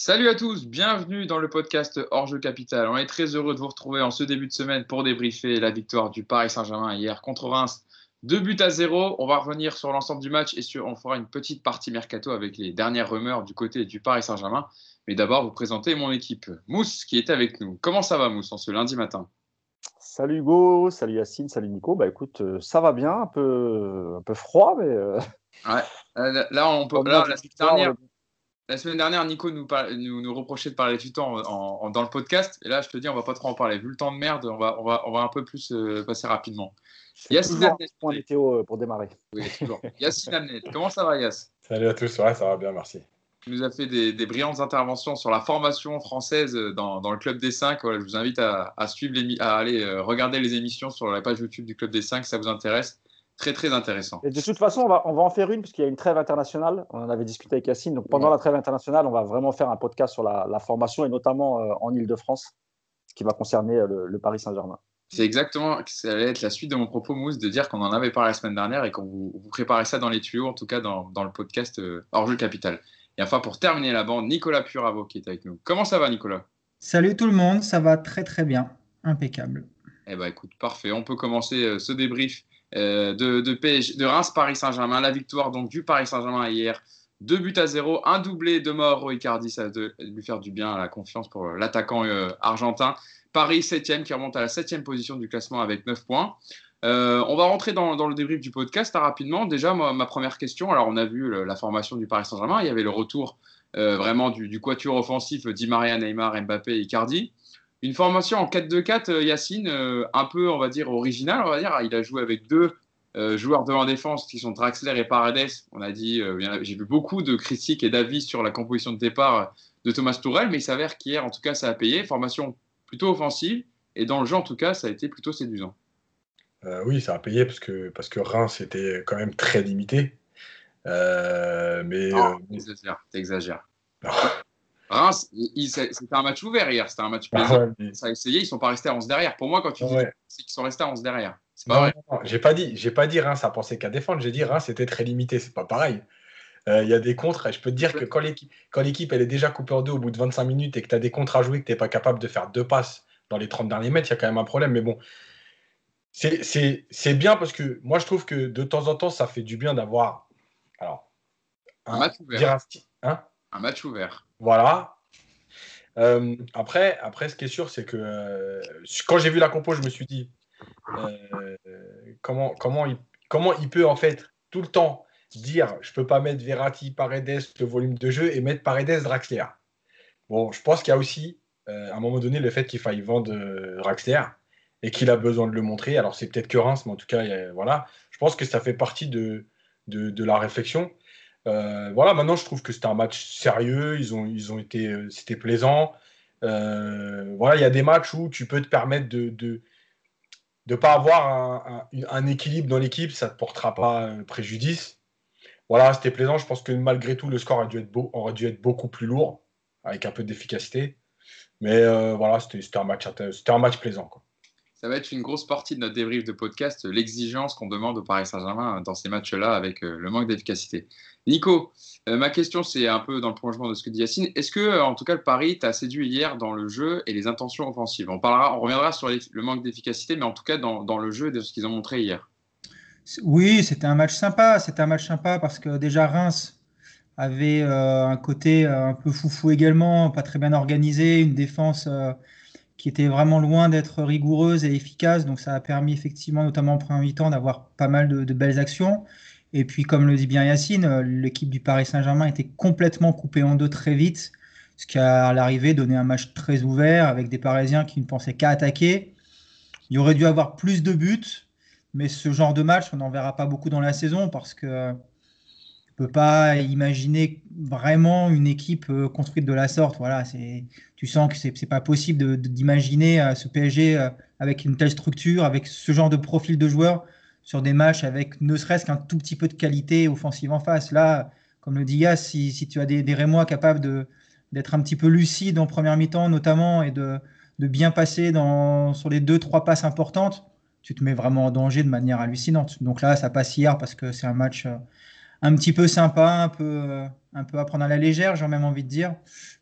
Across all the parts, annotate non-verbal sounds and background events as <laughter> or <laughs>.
Salut à tous, bienvenue dans le podcast Hors-jeu Capital. On est très heureux de vous retrouver en ce début de semaine pour débriefer la victoire du Paris Saint-Germain hier contre Reims. Deux buts à zéro. On va revenir sur l'ensemble du match et sur, on fera une petite partie mercato avec les dernières rumeurs du côté du Paris Saint-Germain. Mais d'abord, vous présenter mon équipe. Mousse qui est avec nous. Comment ça va, Mousse, en ce lundi matin? Salut Hugo, salut Yacine, salut Nico. Bah écoute, euh, ça va bien, un peu, un peu froid, mais. Euh, ouais. Euh, là, on peut. Là, la semaine dernière, la semaine dernière, Nico nous, nous, nous, reprochait de parler du temps en, dans le podcast. Et là, je te dis, on va pas trop en parler. Vu le temps de merde, on va, on va, on va un peu plus passer rapidement. Yacine Amnet. point météo pour démarrer. Oui, toujours. <laughs> Yacine Amnet, comment ça va, Yass Salut à tous, ouais, ça va bien, merci nous a fait des, brillantes interventions sur la formation française dans, le Club des 5. je vous invite à, suivre à aller euh, regarder les émissions sur la page YouTube du Club des 5 si ça vous intéresse. Très, très intéressant. Et de toute façon, on va, on va en faire une puisqu'il y a une trêve internationale. On en avait discuté avec Yacine. Donc pendant la trêve internationale, on va vraiment faire un podcast sur la, formation et notamment euh, en Ile-de-France, ce qui va concerner euh, le, Paris Saint-Germain. C'est exactement, ça allait être la suite de mon propos, Mousse, de dire qu'on en avait parlé la semaine dernière et qu'on vous, vous préparez ça dans les tuyaux, en tout cas dans, le podcast Hors Jeu Capital. Et enfin, pour terminer la bande, Nicolas Puravo qui est avec nous. Comment ça va, Nicolas? Salut tout le monde, ça va très très bien. Impeccable. Eh bien, écoute, parfait. On peut commencer euh, ce débrief euh, de, de Reims-Paris Saint-Germain. La victoire donc du Paris Saint-Germain hier. Deux buts à zéro, un doublé de mort Icardi, ça va lui faire du bien à la confiance pour l'attaquant euh, argentin. Paris 7 qui remonte à la 7 position du classement avec 9 points. Euh, on va rentrer dans, le débrief du podcast hein, rapidement. Déjà, ma, première question. Alors, on a vu la formation du Paris Saint-Germain. Il y avait le retour euh, vraiment du, quatuor offensif Di Maria, Neymar, Mbappé et Icardi. Une formation en 4-2-4, euh, Yacine, un peu, on va dire, originale. On va dire. Il a joué avec deux joueurs devant défense qui sont Draxler et Paredes. On a dit, j'ai vu beaucoup de critiques et d'avis sur la composition de départ de Thomas Tourel, mais il s'avère qu'hier, en tout cas, ça a payé. Formation plutôt offensive. Et dans le jeu, en tout cas, ça a été plutôt séduisant. Euh, oui, ça a payé parce que, parce que Reims était quand même très limité. Euh, mais. Non, euh, t'exagères, <laughs> Reims, c'était un match ouvert hier, c'était un match ah plaisant. Ça a essayé, ils sont pas restés à 11 derrière. Pour moi, quand tu dis c'est qu'ils sont restés à 11 derrière. C'est pas vrai. j'ai pas dit, j'ai pas dit Reims a pensé qu'à défendre, j'ai dit Reims était très limité, c'est pas pareil. Il y a des contres, et je peux te dire que quand l'équipe elle est déjà coupée en deux au bout de 25 minutes et que tu as des contres à jouer, que tu n'es pas capable de faire deux passes dans les 30 derniers mètres, il y a quand même un problème. Mais bon, c'est bien parce que moi, je trouve que de temps en temps, ça fait du bien d'avoir. Alors, un, match ouvert. Hein? Un, match ouvert. Voilà. Euh, après, après, ce qui est sûr, c'est que euh, quand j'ai vu la compo, je me suis dit euh, comment, comment, il, comment il peut en fait tout le temps dire je peux pas mettre Verratti, Paredes, le volume de jeu et mettre Paredes, Draxler. Bon, je pense qu'il y a aussi à un moment donné le fait qu'il faille vendre Draxler et qu'il a besoin de le montrer. Alors, c'est peut-être que Reims, mais en tout cas, voilà. Je pense que ça fait partie de, de, la réflexion. Euh, voilà, maintenant, je trouve que c'était un match sérieux. Ils ont, été, euh, c'était plaisant. Euh, voilà, il y a des matchs où tu peux te permettre de de, de pas avoir un, équilibre dans l'équipe, ça ne te portera pas préjudice. Voilà, c'était plaisant. Je pense que malgré tout, le score aurait dû être, beaucoup plus lourd, avec un peu d'efficacité. Mais voilà, c'était un match, un plaisant. Ça va être une grosse partie de notre débrief de podcast, l'exigence qu'on demande au Paris Saint-Germain dans ces matchs-là avec euh, le manque d'efficacité. Nico, euh, ma question, c'est un peu dans le prolongement de ce que dit Yacine. Est-ce que, euh, en tout cas, le Paris t'a séduit hier dans le jeu et les intentions offensives? On, parlera, on reviendra sur le manque d'efficacité, mais en tout cas dans, dans le jeu et de ce qu'ils ont montré hier. Oui, c'était un match sympa. C'était un match sympa parce que déjà Reims avait un côté un peu foufou également, pas très bien organisé, une défense qui était vraiment loin d'être rigoureuse et efficace. Donc ça a permis effectivement, notamment en premier temps, d'avoir pas mal de, belles actions. Et puis, comme le dit bien Yacine, euh, l'équipe du Paris Saint-Germain était complètement coupée en deux très vite, ce qui à l'arrivée donné un match très ouvert avec des Parisiens qui ne pensaient qu'à attaquer. Il aurait dû avoir plus de buts, mais ce genre de match, on n'en verra pas beaucoup dans la saison parce que peut pas imaginer vraiment une équipe euh, construite de la sorte. Voilà, c'est, tu sens que c'est, n'est pas possible d'imaginer euh, ce PSG euh, avec une telle structure, avec ce genre de profil de joueurs sur des matchs avec ne serait-ce qu'un tout petit peu de qualité offensive en face. Là, comme le dit Yas, si, tu as des, Rémois capables de, d'être un petit peu lucides en première mi-temps notamment et de, de bien passer dans, sur les deux, trois passes importantes, tu te mets vraiment en danger de manière hallucinante. Donc là, ça passe hier parce que c'est un match un petit peu sympa, un peu, un peu à prendre à la légère, j'ai même envie de dire.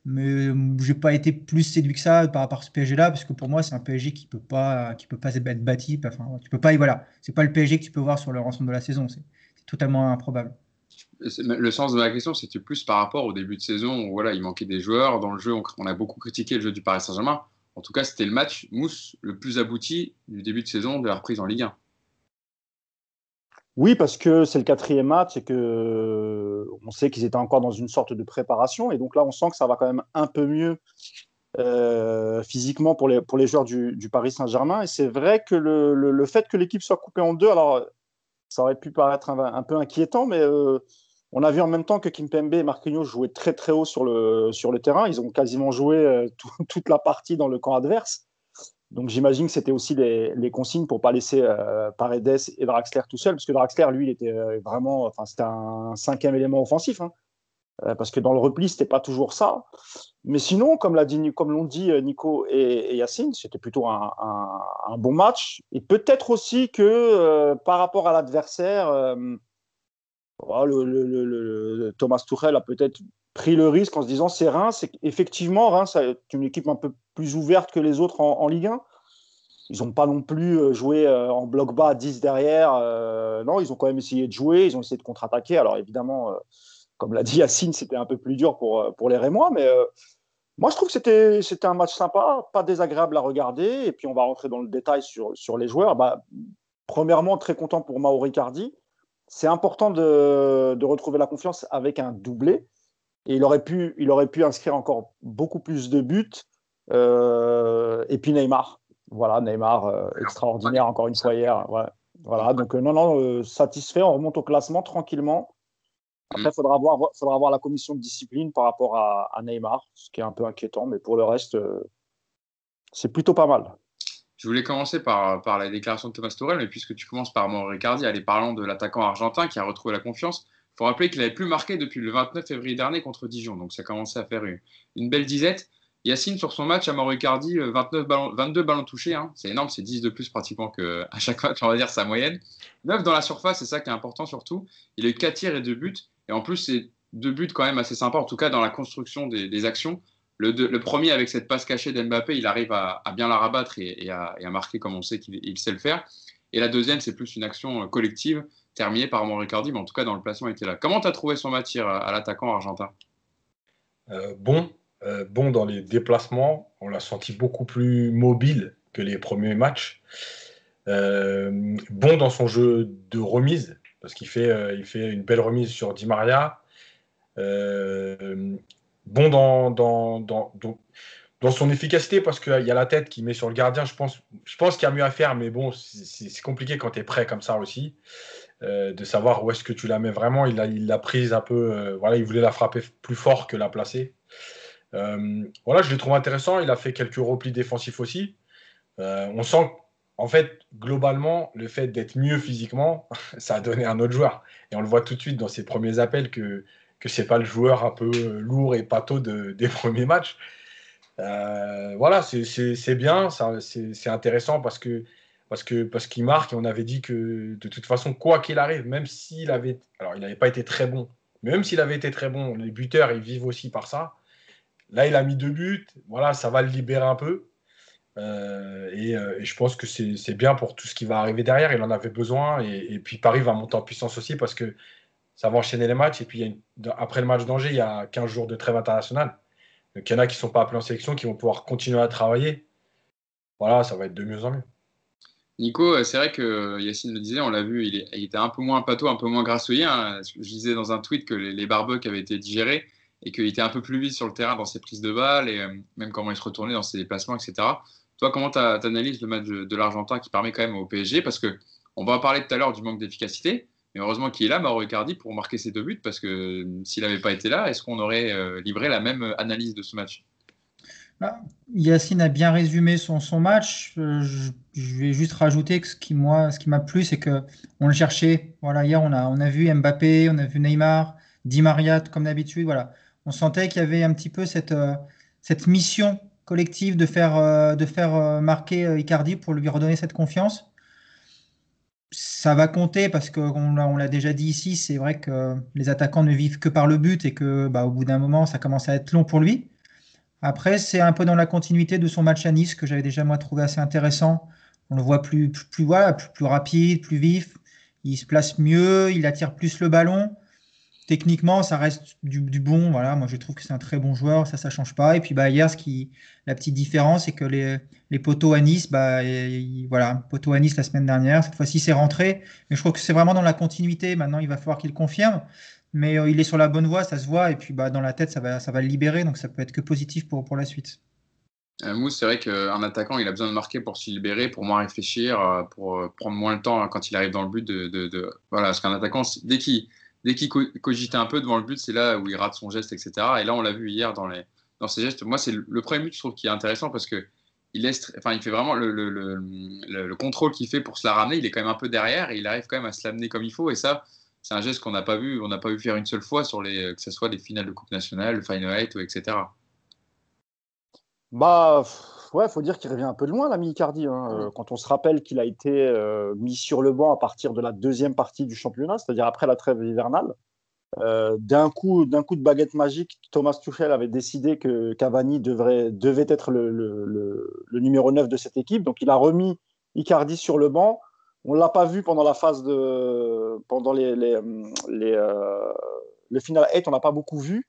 Mais j'ai pas été plus séduit que ça par rapport à ce PSG-là, parce que pour moi, c'est un PSG qui peut pas, peut pas être bâti. Enfin, tu peux pas, voilà, c'est pas le PSG que tu peux voir sur l'ensemble de la saison. C'est totalement improbable. Le sens de ma question, c'était plus par rapport au début de saison où voilà, il manquait des joueurs. Dans le jeu, on, a beaucoup critiqué le jeu du Paris Saint-Germain. En tout cas, c'était le match mousse le plus abouti du début de saison de la reprise en Ligue 1. Oui, parce que c'est le quatrième match et que on sait qu'ils étaient encore dans une sorte de préparation. Et donc là, on sent que ça va quand même un peu mieux euh, physiquement pour les, joueurs du, Paris Saint-Germain. Et c'est vrai que le, le, fait que l'équipe soit coupée en deux, alors ça aurait pu paraître un, peu inquiétant, mais euh, on a vu en même temps que Kimpembe et Marquinhos jouaient très très haut sur le, sur le terrain. Ils ont quasiment joué euh, toute la partie dans le camp adverse. Donc j'imagine que c'était aussi les, consignes pour pas laisser euh, Paredes et Draxler tout seul, parce que Draxler, lui, il était euh, vraiment, enfin c'était un cinquième élément offensif, hein. euh, parce que dans le repli, c'était pas toujours ça. Mais sinon, comme l'a dit, comme l'ont dit Nico et, Yacine, c'était plutôt un, bon match. Et peut-être aussi que par rapport à l'adversaire, le, Thomas Tuchel a peut-être pris le risque en se disant c'est Reims, c'est effectivement Reims c'est une équipe un peu plus ouverte que les autres en, Ligue 1. Ils n'ont pas non plus euh, joué euh, en bloc bas 10 derrière. Euh, non, ils ont quand même essayé de jouer, ils ont essayé de contre-attaquer. Alors évidemment, comme l'a dit Yacine, c'était un peu plus dur pour, les Rémois, mais moi je trouve que c'était, un match sympa, pas désagréable à regarder. Et puis on va rentrer dans le détail sur, les joueurs. Bah, premièrement, très content pour Mauro Ricardi. C'est important de, retrouver la confiance avec un doublé. Et il aurait pu, il aurait pu inscrire encore beaucoup plus de buts. Euh, et puis Neymar. Voilà, Neymar, euh, extraordinaire encore une fois hier. Voilà, donc euh, non, non, satisfait. On remonte au classement tranquillement. Après, il faudra voir la commission de discipline par rapport à, Neymar, ce qui est un peu inquiétant. Mais pour le reste, c'est plutôt pas mal. Je voulais commencer par, la déclaration de Thomas Torel, mais puisque tu commences par Mauro Ricardi, allez, parlons de l'attaquant argentin qui a retrouvé la confiance faut rappeler qu'il n'avait plus marqué depuis le 29 février dernier contre Dijon, donc ça commençait à faire une, belle disette. Yacine, sur son match à Mauricardi, 29 ballons, 22 ballons touchés, hein. c'est énorme, c'est 10 de plus pratiquement qu'à <laughs> chaque match, on va dire sa moyenne. 9 dans la surface, c'est ça qui est important surtout. Il a eu 4 tirs et 2 buts, et en plus, c'est deux buts quand même assez sympas, en tout cas dans la construction des, actions. Le, premier, avec cette passe cachée d'Mbappé, il arrive à, bien la rabattre et, à, marquer comme on sait qu'il sait le faire. Et la deuxième, c'est plus une action euh, collective terminée par Ricardi, mais en tout cas, dans le placement, il était là. Comment tu as trouvé son matière à, l'attaquant argentin? Euh, Bon, euh, bon dans les déplacements. On l'a senti beaucoup plus mobile que les premiers matchs. bon dans son jeu de remise, parce qu'il fait, fait une belle remise sur Di Maria. Bon dans, dans, dans, dans son efficacité parce qu'il y a la tête qui met sur le gardien. Je pense, je pense qu'il y a mieux à faire, mais bon, c'est compliqué quand tu es prêt comme ça aussi, euh, de savoir où est-ce que tu la mets vraiment. Il l'a il prise un peu, euh, voilà, il voulait la frapper plus fort que la placer. Euh, voilà, je l'ai trouvé intéressant. Il a fait quelques replis défensifs aussi. on sent, en fait, globalement, le fait d'être mieux physiquement, <laughs> ça a donné un autre joueur. Et on le voit tout de suite dans ses premiers appels que que c'est pas le joueur un peu lourd et pâteau de, <laughs> des premiers matchs. Euh, voilà, c'est bien, c'est intéressant parce que parce que parce qu'il marque et on avait dit que de toute façon, quoi qu'il arrive, même s'il avait, alors il n'avait pas été très bon, mais même s'il avait été très bon, les buteurs ils vivent aussi par ça. Là, il a mis deux buts, voilà, ça va le libérer un peu. Euh, euh, et, je pense que c'est bien pour tout ce qui va arriver derrière. Il en avait besoin. Et, puis Paris va monter en puissance aussi parce que ça va enchaîner les matchs. Et puis après le match d'Angers, il y a 15 jours de trêve internationale. Donc il y en a qui ne sont pas appelés en sélection, qui vont pouvoir continuer à travailler. Voilà, ça va être de mieux en mieux. Nico, euh, c'est vrai que euh, Yacine le disait, on l'a vu, il, était un peu moins pâteau, un peu moins grassouillé. Hein. Je disais dans un tweet que les, les barbecues avaient été digérés et qu'il était un peu plus vite sur le terrain dans ses prises de balles et euh, même comment il se retournait dans ses déplacements, etc. Toi, comment tu analyses le match de, l'Argentin qui permet quand même au PSG Parce que on va parler tout à l'heure du manque d'efficacité, mais heureusement qu'il est là, Mauro Icardi, pour marquer ses deux buts, parce que euh, s'il n'avait pas été là, est-ce qu'on aurait euh, livré la même analyse de ce match? Bah, Yacine a bien résumé son, match. Euh, je, vais juste rajouter que ce qui ce m'a plu, c'est que on le cherchait. Voilà, hier on a, on a vu Mbappé, on a vu Neymar, Di Maria, comme d'habitude. Voilà, on sentait qu'il y avait un petit peu cette, cette mission collective de faire, de faire marquer Icardi pour lui redonner cette confiance. Ça va compter parce qu'on on l'a déjà dit ici, c'est vrai que les attaquants ne vivent que par le but et que bah, au bout d'un moment, ça commence à être long pour lui. Après, c'est un peu dans la continuité de son match à Nice que j'avais déjà moi trouvé assez intéressant. On le voit plus, plus, voilà, plus rapide, plus vif. Il se place mieux, il attire plus le ballon techniquement, ça reste du, bon. Voilà, moi je trouve que c'est un très bon joueur, ça, ça change pas. Et puis bah, hier, ce qui, la petite différence, c'est que les, poteaux à Nice, bah, voilà, poteau à Nice la semaine dernière, cette fois-ci c'est rentré. Mais je trouve que c'est vraiment dans la continuité. Maintenant, il va falloir qu'il confirme. Mais euh, il est sur la bonne voie, ça se voit. Et puis bah, dans la tête, ça va, ça va le libérer. Donc ça peut être que positif pour, pour la suite. Euh, Mousse, c'est vrai qu'un attaquant, il a besoin de marquer pour se libérer, pour moins réfléchir, euh, pour prendre moins le temps quand il arrive dans le but. De... Voilà, parce qu'un attaquant, dès qu'il dès qu'il cogitait un peu devant le but, c'est là où il rate son geste, etc. Et là, on l'a vu hier dans, les, ses gestes. Moi, c'est le, premier but, je trouve, qui est intéressant parce que il, fait vraiment le, le, le contrôle qu'il fait pour se la ramener. Il est quand même un peu derrière et il arrive quand même à se l'amener comme il faut. Et ça, c'est un geste qu'on n'a pas vu, on n'a pas vu faire une seule fois sur que ce soit les finales de Coupe nationale, le Final 8, etc. Bah, ouais, faut dire qu'il revient un peu de loin, l'ami Icardi. Hein. Euh, quand on se rappelle qu'il a été euh, mis sur le banc à partir de la deuxième partie du championnat, c'est-à-dire après la trêve hivernale, euh, d'un coup, d'un coup de baguette magique, Thomas Tuchel avait décidé que Cavani devrait, devait être le, le, le, numéro 9 de cette équipe. Donc, il a remis Icardi sur le banc. On ne l'a pas vu pendant la phase de. pendant les, les, les le final 8, on n'a pas beaucoup vu.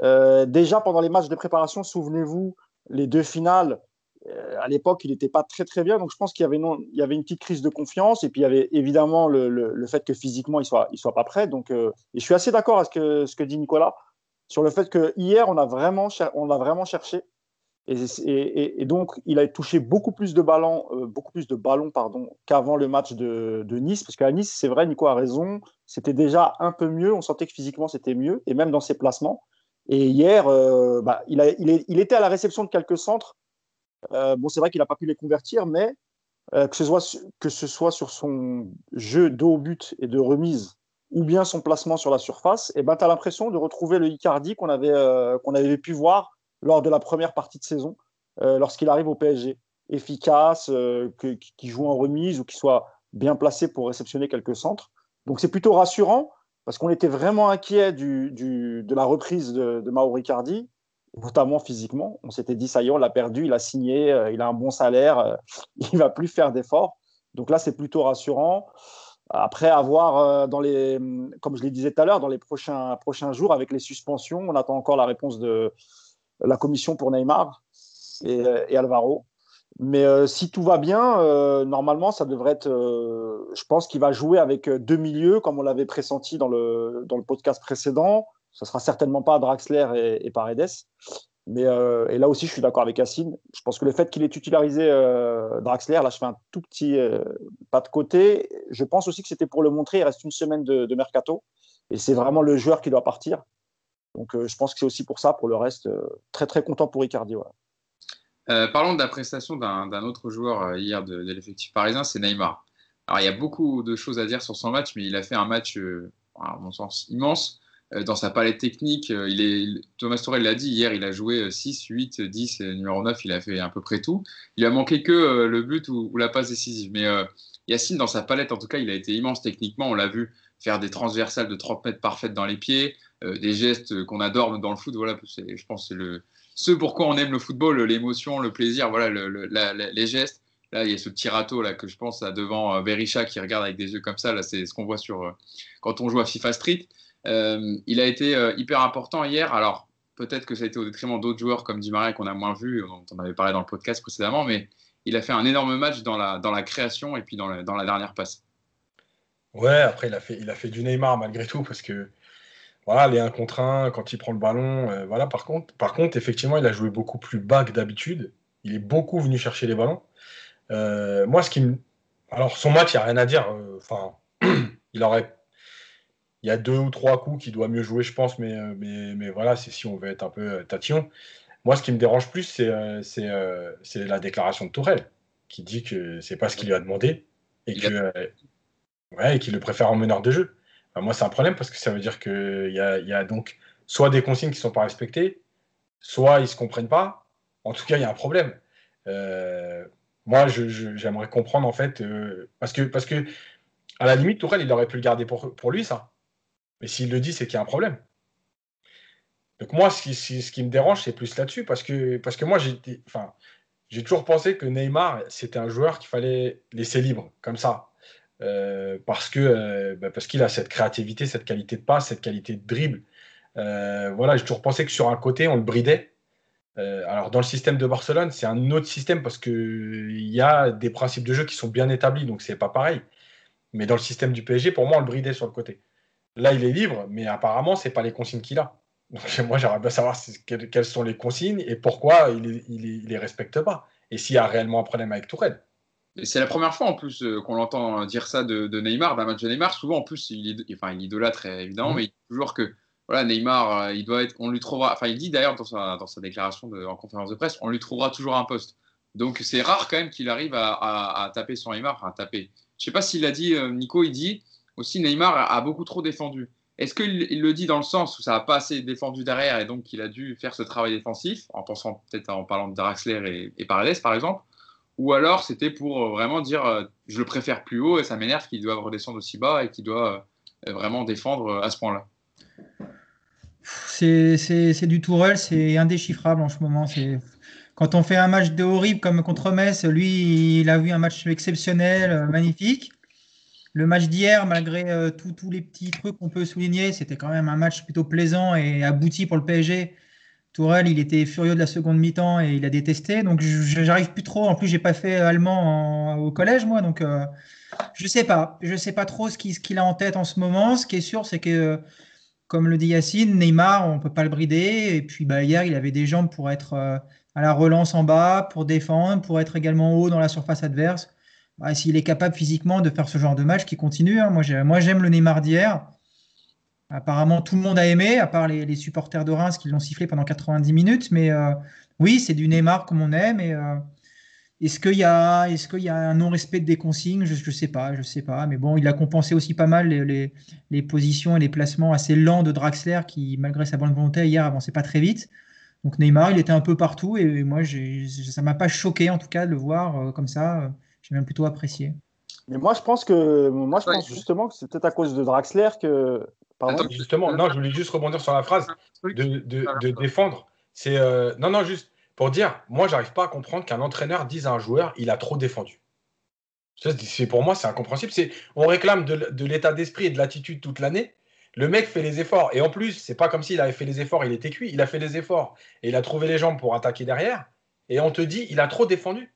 déjà pendant les matchs de préparation, souvenez-vous, les deux finales, à l'époque, il n'était pas très très bien. Donc je pense qu'il y avait, une petite crise de confiance. Et puis il y avait évidemment le, fait que physiquement, il ne soit, pas prêt. Donc, euh, et je suis assez d'accord avec ce que, dit Nicolas sur le fait que hier, on a vraiment, on a vraiment cherché. Et, donc, il a touché beaucoup plus de ballons, euh, beaucoup plus de ballons pardon, qu'avant le match de, Nice. Parce qu'à Nice, c'est vrai, Nico a raison, c'était déjà un peu mieux. On sentait que physiquement, c'était mieux. Et même dans ses placements. Et hier, euh, bah, il, était à la réception de quelques centres. Euh, bon, c'est vrai qu'il n'a pas pu les convertir, mais euh, que, ce soit, que ce soit sur son jeu de haut but et de remise ou bien son placement sur la surface, et eh ben, tu as l'impression de retrouver le Icardi qu'on avait, qu'on avait pu voir lors de la première partie de saison, lorsqu'il arrive au PSG. Efficace, que, qui joue en remise ou qui soit bien placé pour réceptionner quelques centres. Donc c'est plutôt rassurant parce qu'on était vraiment inquiet du, de la reprise de, de Mauro Riccardi, notamment physiquement. On s'était dit, ça y est, on l'a perdu, il a signé, euh, il a un bon salaire, euh, <laughs> il va plus faire d'efforts. Donc là, c'est plutôt rassurant. Après avoir, euh, comme je le disais tout à l'heure, dans les prochains, prochains jours, avec les suspensions, on attend encore la réponse de la commission pour Neymar et, et Alvaro. Mais euh, si tout va bien, euh, normalement, ça devrait être. Euh, je pense qu'il va jouer avec deux milieux, comme on l'avait pressenti dans le, dans le podcast précédent. Ce sera certainement pas Draxler et, et Paredes. Mais et là aussi, je suis d'accord avec Yacine. Je pense que le fait qu'il ait titularisé Draxler, là, je fais un tout petit pas de côté. Je pense aussi que c'était pour le montrer. Il reste une semaine de, de mercato et c'est vraiment le joueur qui doit partir. Donc, je pense que c'est aussi pour ça. Pour le reste, très très content pour Icardi. Euh, parlons de la prestation d'un autre joueur euh, hier de, l'effectif parisien, c'est Neymar. Alors, il y a beaucoup de choses à dire sur son match, mais il a fait un match, euh, à mon sens, immense dans sa palette technique. est, Thomas Tourel l'a dit hier, il a joué 6, 8, 10, numéro 9, il a fait à peu près tout. Il a manqué que le but ou, la passe décisive. Mais Yacine, dans sa palette, en tout cas, il a été immense techniquement. On l'a vu faire des transversales de 30 mètres parfaites dans les pieds, des gestes qu'on adore dans le foot. Voilà, je pense que c'est le, ce pourquoi on aime le football, l'émotion, le plaisir, voilà, les gestes. Là, il y a ce petit râteau là que je pense à devant euh, Berisha qui regarde avec des yeux comme ça. Là, c'est ce qu'on voit sur euh, quand on joue à FIFA Street. Euh, il a été hyper important hier. Alors peut-être que ça a été au détriment d'autres joueurs comme Di Maria qu'on a moins vu, dont on avait parlé dans le podcast précédemment, mais il a fait un énorme match dans la, création et puis dans la, dernière passe. Ouais, après il a fait du Neymar malgré tout parce que voilà, les 1 contre 1, quand il prend le ballon, euh, voilà, par contre, par contre, effectivement, il a joué beaucoup plus bas que d'habitude. Il est beaucoup venu chercher les ballons. Euh, moi, ce qui. Alors, son match, il n'y a rien à dire. Euh, enfin, <clears throat> il aurait... Il y a deux ou trois coups qu'il doit mieux jouer, je pense, mais, mais, mais voilà, c'est si on veut être un peu tatillon. Moi, ce qui me dérange plus, c'est c'est la déclaration de Tourelle, qui dit que c'est pas ce qu'il lui a demandé et ouais, qu'il le préfère en meneur de jeu. Moi, c'est un problème parce que ça veut dire qu'il y a, y a donc soit des consignes qui ne sont pas respectées, soit ils ne se comprennent pas. En tout cas, il y a un problème. Euh, moi, j'aimerais comprendre en fait, euh, parce que, parce que À la limite, Tourelle, il aurait pu le garder pour, pour lui, ça. Mais s'il le dit, c'est qu'il y a un problème. Donc moi, ce qui, me dérange, c'est plus là-dessus, parce que, parce que moi, j'ai toujours pensé que Neymar, c'était un joueur qu'il fallait laisser libre, comme ça. Euh, euh, bah, parce qu'il a cette créativité, cette qualité de passe, cette qualité de dribble. Euh, voilà, j'ai toujours pensé que sur un côté, on le bridait. alors dans le système de Barcelone, c'est un autre système parce qu'il y a des principes de jeu qui sont bien établis, donc c'est pas pareil. Mais dans le système du PSG, pour moi, on le bridait sur le côté. Là, il est libre, mais apparemment, c'est pas les consignes qu'il a. Donc, <laughs> moi, j'aimerais bien savoir quelles sont les consignes et pourquoi il ne les, respecte pas. Et s'il y a réellement un problème avec Tourelle. C'est la première fois en plus euh, qu'on l'entend dire ça de, Neymar, d'un match de Neymar. Souvent en plus, il, enfin, il idolâtre évidemment, mmh. mais il dit toujours que voilà, Neymar, euh, il doit être, on lui trouvera, enfin il dit d'ailleurs dans sa, dans sa déclaration en conférence de presse, on lui trouvera toujours un poste. Donc c'est rare quand même qu'il arrive à, taper sur Neymar, à taper. Je sais pas s'il a dit, euh, Nico, il dit aussi Neymar a beaucoup trop défendu. Est-ce qu'il le dit dans le sens où ça n'a pas assez défendu derrière et donc il a dû faire ce travail défensif, en pensant peut-être en parlant de Draxler et, Paredes par exemple Ou alors c'était pour euh, vraiment dire euh, je le préfère plus haut et ça m'énerve qu'il doit redescendre aussi bas et qu'il doit euh, vraiment défendre à ce point-là C'est du Tourelle, c'est indéchiffrable en ce moment. Quand on fait un match de horrible comme contre Metz, lui il a vu un match exceptionnel, magnifique. Le match d'hier, malgré euh, tous les petits trucs qu'on peut souligner, c'était quand même un match plutôt plaisant et abouti pour le PSG. Tourelle, il était furieux de la seconde mi-temps et il a détesté. Donc, j'arrive plus trop. En plus, j'ai pas fait allemand au collège, moi. Donc, euh, je sais pas. Je sais pas trop ce qu'il a en tête en ce moment. Ce qui est sûr, c'est que, comme le dit Yacine, Neymar, on peut pas le brider. Et puis, bah, hier, il avait des jambes pour être euh, à la relance en bas, pour défendre, pour être également haut dans la surface adverse. Bah, s'il est capable physiquement de faire ce genre de match, qui continue. Hein. Moi, j'aime le Neymar d'hier. Apparemment, tout le monde a aimé, à part les, supporters de Reims qui l'ont sifflé pendant 90 minutes. Mais euh, oui, c'est du Neymar comme on aime. Euh, est-ce qu'il y a, un non-respect des consignes? Je ne sais pas, je sais pas. Mais bon, il a compensé aussi pas mal les, positions et les placements assez lents de Draxler, qui, malgré sa bonne volonté, hier avançait pas très vite. Donc Neymar, il était un peu partout et moi, ça m'a pas choqué en tout cas de le voir euh, comme ça j'ai même plutôt apprécié. Mais moi, je pense que moi, je pense justement que c'est peut-être à cause de Draxler que. Pardon justement, non, je voulais juste rebondir sur la phrase de, de, défendre. C'est euh, non, non, juste pour dire, moi, j'arrive pas à comprendre qu'un entraîneur dise à un joueur, il a trop défendu. C'est pour moi, c'est incompréhensible. C'est on réclame de, l'état d'esprit et de l'attitude toute l'année. Le mec fait les efforts et en plus, c'est pas comme s'il avait fait les efforts, il était cuit. Il a fait les efforts et il a trouvé les jambes pour attaquer derrière. Et on te dit, il a trop défendu.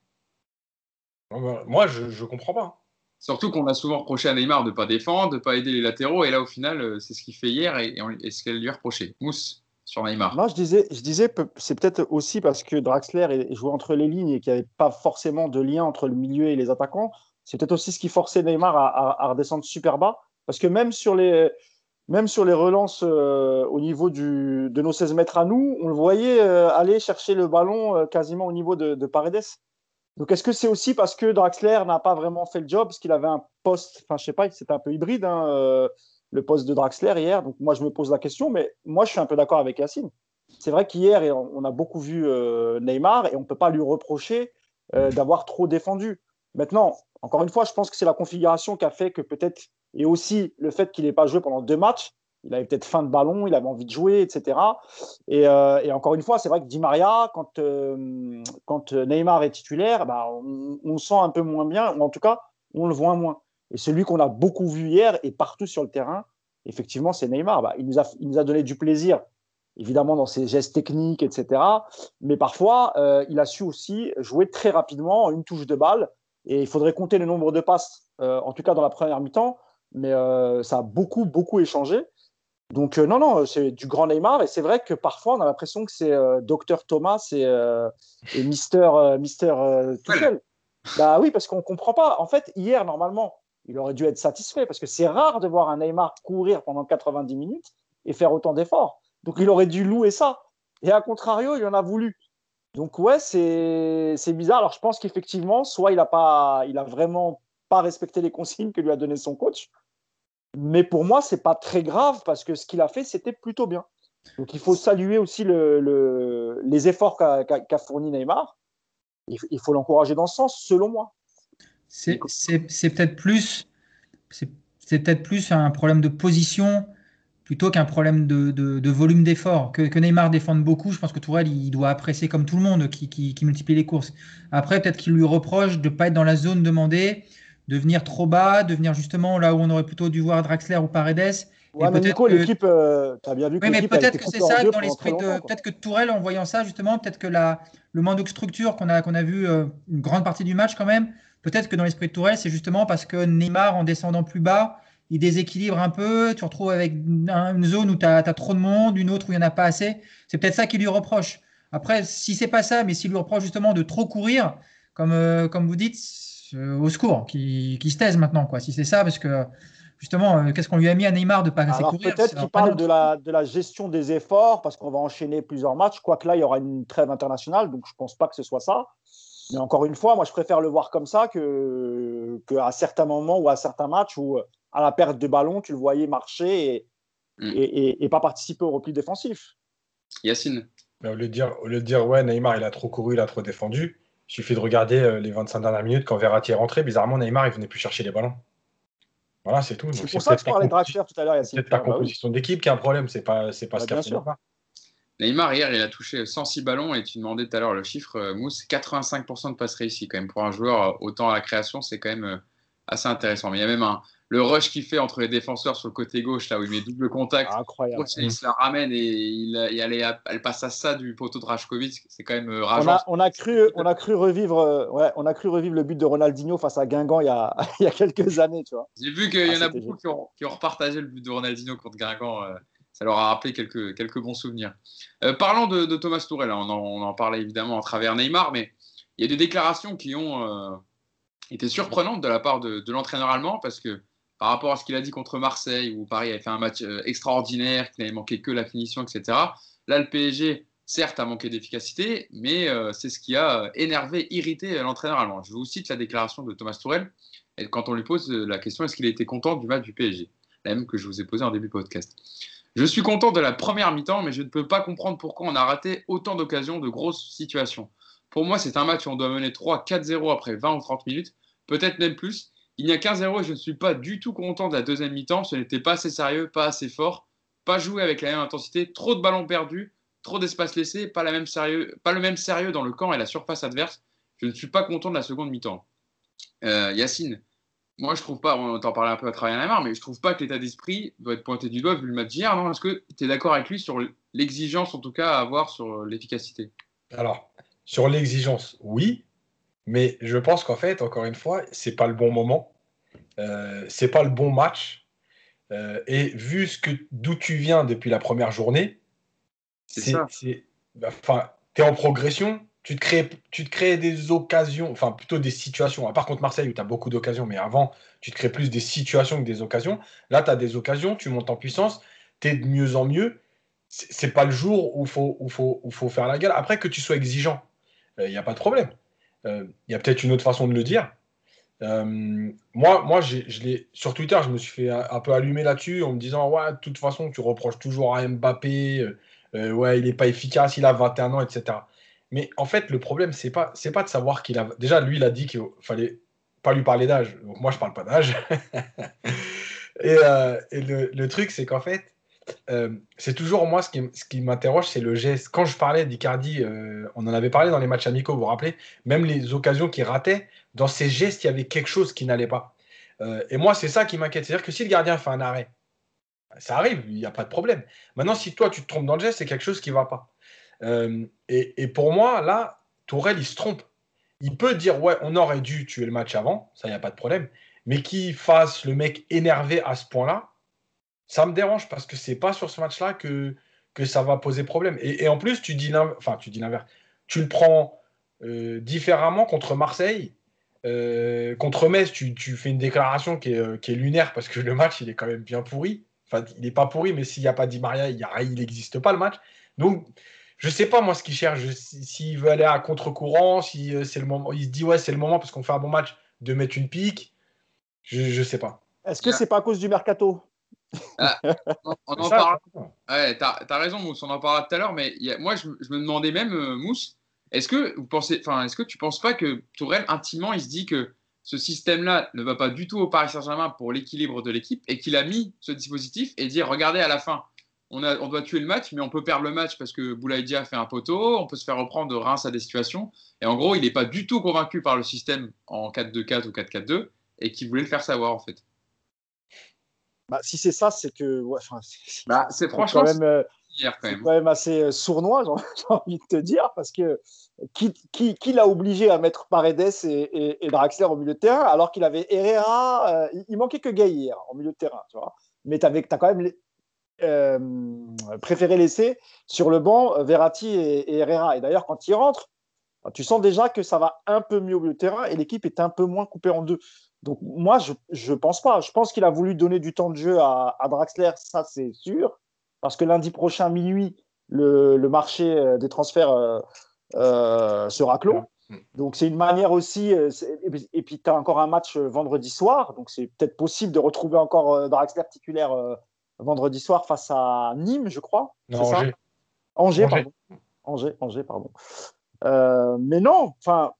Moi, je ne comprends pas. Surtout qu'on a souvent reproché à Neymar de ne pas défendre, de ne pas aider les latéraux. Et là, au final, euh, c'est ce qu'il fait hier et, et, ce qu'elle lui a reproché. Mousse sur Neymar. Non, je disais, je disais c'est peut-être aussi parce que Draxler jouait entre les lignes et qu'il n'y avait pas forcément de lien entre le milieu et les attaquants. C'est peut-être aussi ce qui forçait Neymar à, redescendre super bas. Parce que même sur les, même sur les relances euh, au niveau du, de nos 16 mètres à nous, on le voyait euh, aller chercher le ballon quasiment au niveau de, de Paredes. Donc, est-ce que c'est aussi parce que Draxler n'a pas vraiment fait le job, parce qu'il avait un poste, enfin, je sais pas, c'était un peu hybride, hein, euh, le poste de Draxler hier. Donc, moi, je me pose la question, mais moi, je suis un peu d'accord avec Yacine. C'est vrai qu'hier, on a beaucoup vu euh, Neymar et on ne peut pas lui reprocher euh, d'avoir trop défendu. Maintenant, encore une fois, je pense que c'est la configuration qui a fait que peut-être, et aussi le fait qu'il n'ait pas joué pendant deux matchs, il avait peut-être fin de ballon, il avait envie de jouer, etc. Euh, et, encore une fois, c'est vrai que Di Maria, quand, euh, quand Neymar est titulaire, bah, on, on, sent un peu moins bien, ou en tout cas, on le voit moins. Et celui qu'on a beaucoup vu hier et partout sur le terrain, effectivement, c'est Neymar. Bah, il, nous a, il nous a donné du plaisir, évidemment, dans ses gestes techniques, etc. Mais parfois, euh, il a su aussi jouer très rapidement, une touche de balle. Et il faudrait compter le nombre de passes, en tout cas dans la première mi-temps. Mais ça a beaucoup, beaucoup échangé. Donc, euh, non, non, c'est du grand Neymar. Et c'est vrai que parfois, on a l'impression que c'est euh, Docteur Thomas et, euh, et Mister, Mister Tuchel. Bah oui, parce qu'on ne comprend pas. En fait, hier, normalement, il aurait dû être satisfait parce que c'est rare de voir un Neymar courir pendant 90 minutes et faire autant d'efforts. Donc, il aurait dû louer ça. Et à contrario, il en a voulu. Donc, ouais, c'est bizarre. Alors, je pense qu'effectivement, soit il n'a pas, il a vraiment pas respecté les consignes que lui a donné son coach, mais pour moi, c'est pas très grave parce que ce qu'il a fait, c'était plutôt bien. Donc il faut saluer aussi le, les efforts qu'a fourni Neymar. Il, faut l'encourager dans ce sens, selon moi. C'est peut-être plus c'est peut-être plus un problème de position plutôt qu'un problème de, volume d'effort. Que, Neymar défende beaucoup, je pense que Tourelle, il doit apprécier comme tout le monde qui, multiplie les courses. Après, peut-être qu'il lui reproche de ne pas être dans la zone demandée, de venir trop bas, de venir justement là où on aurait plutôt dû voir Draxler ou Paredes. Ouais, mais Nico, l'équipe, euh, tu as bien vu que oui, mais peut-être que c'est ça dans l'esprit de. Peut-être que Tourelle, en voyant ça, justement, peut-être que la, le manque de structure qu'on a, qu'on a vu euh, une grande partie du match quand même, peut-être que dans l'esprit de Tourelle, c'est justement parce que Neymar, en descendant plus bas, il déséquilibre un peu. Tu retrouves avec une zone où tu as, trop de monde, une autre où il n'y en a pas assez. C'est peut-être ça qu'il lui reproche. Après, si c'est pas ça, mais s'il lui reproche justement de trop courir, comme, euh, comme vous dites, au secours, qui, qui se taise maintenant. Quoi. Si c'est ça, parce que justement, euh, qu'est-ce qu'on lui a mis à Neymar de pas assez courir Peut-être qu'il parle de la, de la gestion des efforts, parce qu'on va enchaîner plusieurs matchs, quoique là, il y aura une trêve internationale, donc je ne pense pas que ce soit ça. Mais encore une fois, moi, je préfère le voir comme ça que qu'à certains moments ou à certains matchs où à la perte de ballon, tu le voyais marcher et, mm. et, pas participer au repli défensif. Yacine au, lieu de dire, au lieu de dire, ouais, Neymar, il a trop couru, il a trop défendu, il suffit de regarder euh, les 25 dernières minutes quand Verratti est rentré. Bizarrement, Neymar, il venait plus chercher les ballons. Voilà, c'est tout. C'est pour ça que je parlais de Draxler tout à l'heure. C'est ta ah bah composition d'équipe qui a un problème, c'est pas, c'est pas bah, ce sûr. Neymar, hier, il a touché 106 ballons et tu demandais tout à l'heure le chiffre, euh, Mousse, 85% de passes réussies. Quand même, pour un joueur euh, autant à la création, c'est quand même assez intéressant. Mais il y a même un, le rush qu'il fait entre les défenseurs sur le côté gauche, là où il met double contact. Ah, incroyable. Il se la ramène et il, elle passe à ça du poteau de Rajkovic. C'est quand même euh, rageant. On a, cru, on a cru revivre, euh, ouais, on a cru revivre le but de Ronaldinho face à Guingamp il y a, <laughs> il y a quelques années, tu vois. J'ai vu qu'il y en a ah, beaucoup qui ont, qui ont, repartagé le but de Ronaldinho contre Guingamp. Euh, ça leur a rappelé quelques, quelques bons souvenirs. parlons de, Thomas Tourelle. On en, on en, parlait évidemment à travers Neymar, mais il y a des déclarations qui ont été surprenantes de la part de, de l'entraîneur allemand parce que par rapport à ce qu'il a dit contre Marseille, où Paris avait fait un match euh, extraordinaire, qu'il n'avait manqué que la finition, etc. Là, le PSG, certes, a manqué d'efficacité, mais euh, c'est ce qui a euh, énervé, irrité l'entraîneur allemand. Je vous cite la déclaration de Thomas Tourel, quand on lui pose la question est-ce qu'il été content du match du PSG La même que je vous ai posée en début de podcast. Je suis content de la première mi-temps, mais je ne peux pas comprendre pourquoi on a raté autant d'occasions, de grosses situations. Pour moi, c'est un match où on doit mener 3-4-0 après 20 ou 30 minutes, peut-être même plus, il n'y a qu'un 0 et je ne suis pas du tout content de la deuxième mi-temps. Ce n'était pas assez sérieux, pas assez fort, pas joué avec la même intensité, trop de ballons perdus, trop d'espace laissé, pas, pas le même sérieux dans le camp et la surface adverse. Je ne suis pas content de la seconde mi-temps. Euh, Yacine, moi je trouve pas, on t'en parlait un peu à travers la marre, mais je trouve pas que l'état d'esprit doit être pointé du doigt vu le match d'hier. Non, est-ce que tu es d'accord avec lui sur l'exigence en tout cas à avoir sur l'efficacité? Alors, sur l'exigence, oui, mais je pense qu'en fait, encore une fois, c'est pas le bon moment. Euh, c'est pas le bon match. Euh, et vu ce que d'où tu viens depuis la première journée, c'est bah, enfin, tu es en progression. Tu te, crées, tu te crées des occasions, enfin plutôt des situations. À part contre Marseille où tu as beaucoup d'occasions, mais avant, tu te crées plus des situations que des occasions. Là, tu as des occasions, tu montes en puissance, tu es de mieux en mieux. C'est pas le jour où il faut, où faut, où faut faire la gueule. Après, que tu sois exigeant, il euh, n'y a pas de problème. Il euh, y a peut-être une autre façon de le dire. Euh, moi, moi je sur Twitter, je me suis fait un, peu allumer là-dessus en me disant Ouais, de toute façon, tu reproches toujours à Mbappé, euh, ouais, il n'est pas efficace, il a 21 ans, etc. Mais en fait, le problème, c'est pas, pas de savoir qu'il a. Déjà, lui, il a dit qu'il fallait pas lui parler d'âge. Donc, moi, je parle pas d'âge. <laughs> et, le, truc, c'est qu'en fait, euh, c'est toujours moi ce qui, m'interroge, c'est le geste. Quand je parlais d'Icardi, euh, on en avait parlé dans les matchs amicaux, vous vous rappelez Même les occasions qu'il ratait, dans ces gestes, il y avait quelque chose qui n'allait pas. Euh, et moi, c'est ça qui m'inquiète. C'est-à-dire que si le gardien fait un arrêt, ça arrive, il n'y a pas de problème. Maintenant, si toi, tu te trompes dans le geste, c'est quelque chose qui ne va pas. Et, et, pour moi, là, Tourelle, il se trompe. Il peut dire, ouais, on aurait dû tuer le match avant, ça, il n'y a pas de problème. Mais qu'il fasse le mec énervé à ce point-là, ça me dérange parce que c'est pas sur ce match-là que, que ça va poser problème. Et, en plus, tu dis enfin, tu dis l'inverse. Tu le prends euh, différemment contre Marseille. Euh, contre Metz, tu, fais une déclaration qui est, euh, qui est, lunaire parce que le match, il est quand même bien pourri. Enfin, il n'est pas pourri, mais s'il n'y a pas Di Maria, il n'existe pas le match. Donc, je sais pas moi ce qu'il cherche. S'il veut aller à contre-courant, si c'est le moment, se dit ouais, c'est le moment parce qu'on fait un bon match de mettre une pique. Je, ne sais pas. Est-ce que c'est pas à cause du mercato? Ah, <laughs> on, en parle. Ouais, t'as as raison, Mousse. On en parlera tout à l'heure, mais moi, je, me demandais même, euh, Mousse, est-ce que vous pensez, enfin, est-ce que tu penses pas que Tourelle intimement, il se dit que ce système-là ne va pas du tout au Paris Saint-Germain pour l'équilibre de l'équipe et qu'il a mis ce dispositif et dire regardez à la fin, on, a, on, doit tuer le match, mais on peut perdre le match parce que Boulaïdia fait un poteau, on peut se faire reprendre de Reims à des situations. Et en gros, il n'est pas du tout convaincu par le système en 4-2-4 ou 4-4-2 et qui voulait le faire savoir en fait. Bah, si c'est ça, c'est que. Ouais, c'est bah, franchement. Quand même, euh, quand même assez euh, sournois, <laughs> j'ai envie de te dire, parce que qui, qui, qui l'a obligé à mettre Paredes et, et, Draxler au milieu de terrain, alors qu'il avait Herrera, euh, il manquait que Gay hier en milieu de terrain, tu vois. Mais tu as quand même euh, préféré laisser sur le banc Verratti et, Herrera. Et d'ailleurs, quand il rentre, tu sens déjà que ça va un peu mieux au milieu de terrain et l'équipe est un peu moins coupée en deux. Donc moi, je ne pense pas. Je pense qu'il a voulu donner du temps de jeu à, à Draxler, ça c'est sûr parce que lundi prochain, minuit, le, marché euh, des transferts euh, euh, sera clos. Donc c'est une manière aussi, et puis tu as encore un match vendredi soir, donc c'est peut-être possible de retrouver encore Draxler titulaire vendredi soir face à Nîmes, je crois. Non, Angers. Angers. pardon. Angers, Angers, pardon. mais non, enfin,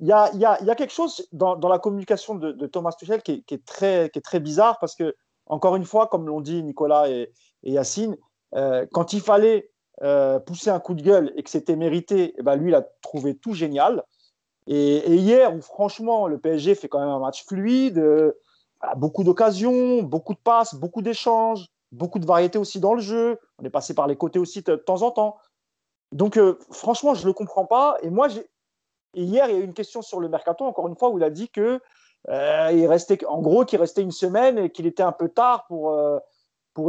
il y a, quelque chose dans, la communication de, Thomas Tuchel qui est, très, bizarre parce que, encore une fois, comme l'ont dit Nicolas et, et Yacine, euh, quand il fallait euh, pousser un coup de gueule et que c'était mérité, eh ben lui, il a trouvé tout génial. Et, hier, où franchement, le PSG fait quand même un match fluide, euh, beaucoup d'occasions, beaucoup de passes, beaucoup d'échanges, beaucoup de variété aussi dans le jeu. On est passé par les côtés aussi de, temps en temps. Donc, franchement, je ne le comprends pas. Et moi, hier, il y a eu une question sur le mercato, encore une fois, où il a dit que il restait, en gros, qu'il restait une semaine et qu'il était un peu tard pour,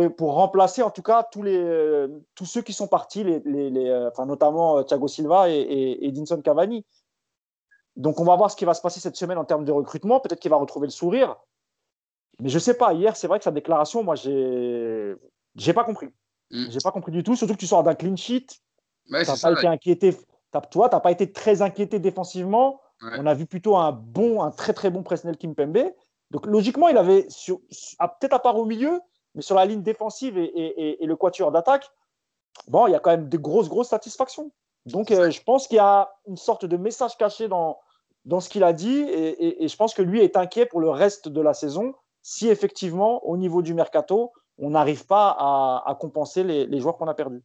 pour, remplacer en tout cas tous, les, tous ceux qui sont partis, les, les, euh, enfin, notamment euh, Thiago Silva et, Edinson Cavani. Donc on va voir ce qui va se passer cette semaine en termes de recrutement. Peut-être qu'il va retrouver le sourire. Mais je ne sais pas, hier, c'est vrai que sa déclaration, moi, j'ai n'ai pas compris. Je mm. J'ai pas compris du tout, surtout que tu sors d'un clean sheet. Ouais, tu pas été inquiété. Toi, tu n'as pas été très inquiété défensivement. On a vu plutôt un bon, un très très bon Presnel Kimpembe. Donc logiquement, il avait, peut-être à part au milieu, mais sur la ligne défensive et, le quatuor d'attaque, bon, il y a quand même de grosses, grosses satisfactions. Donc, euh, je pense qu'il y a une sorte de message caché dans, dans ce qu'il a dit et, je pense que lui est inquiet pour le reste de la saison si effectivement, au niveau du mercato, on n'arrive pas à, compenser les, joueurs qu'on a perdus.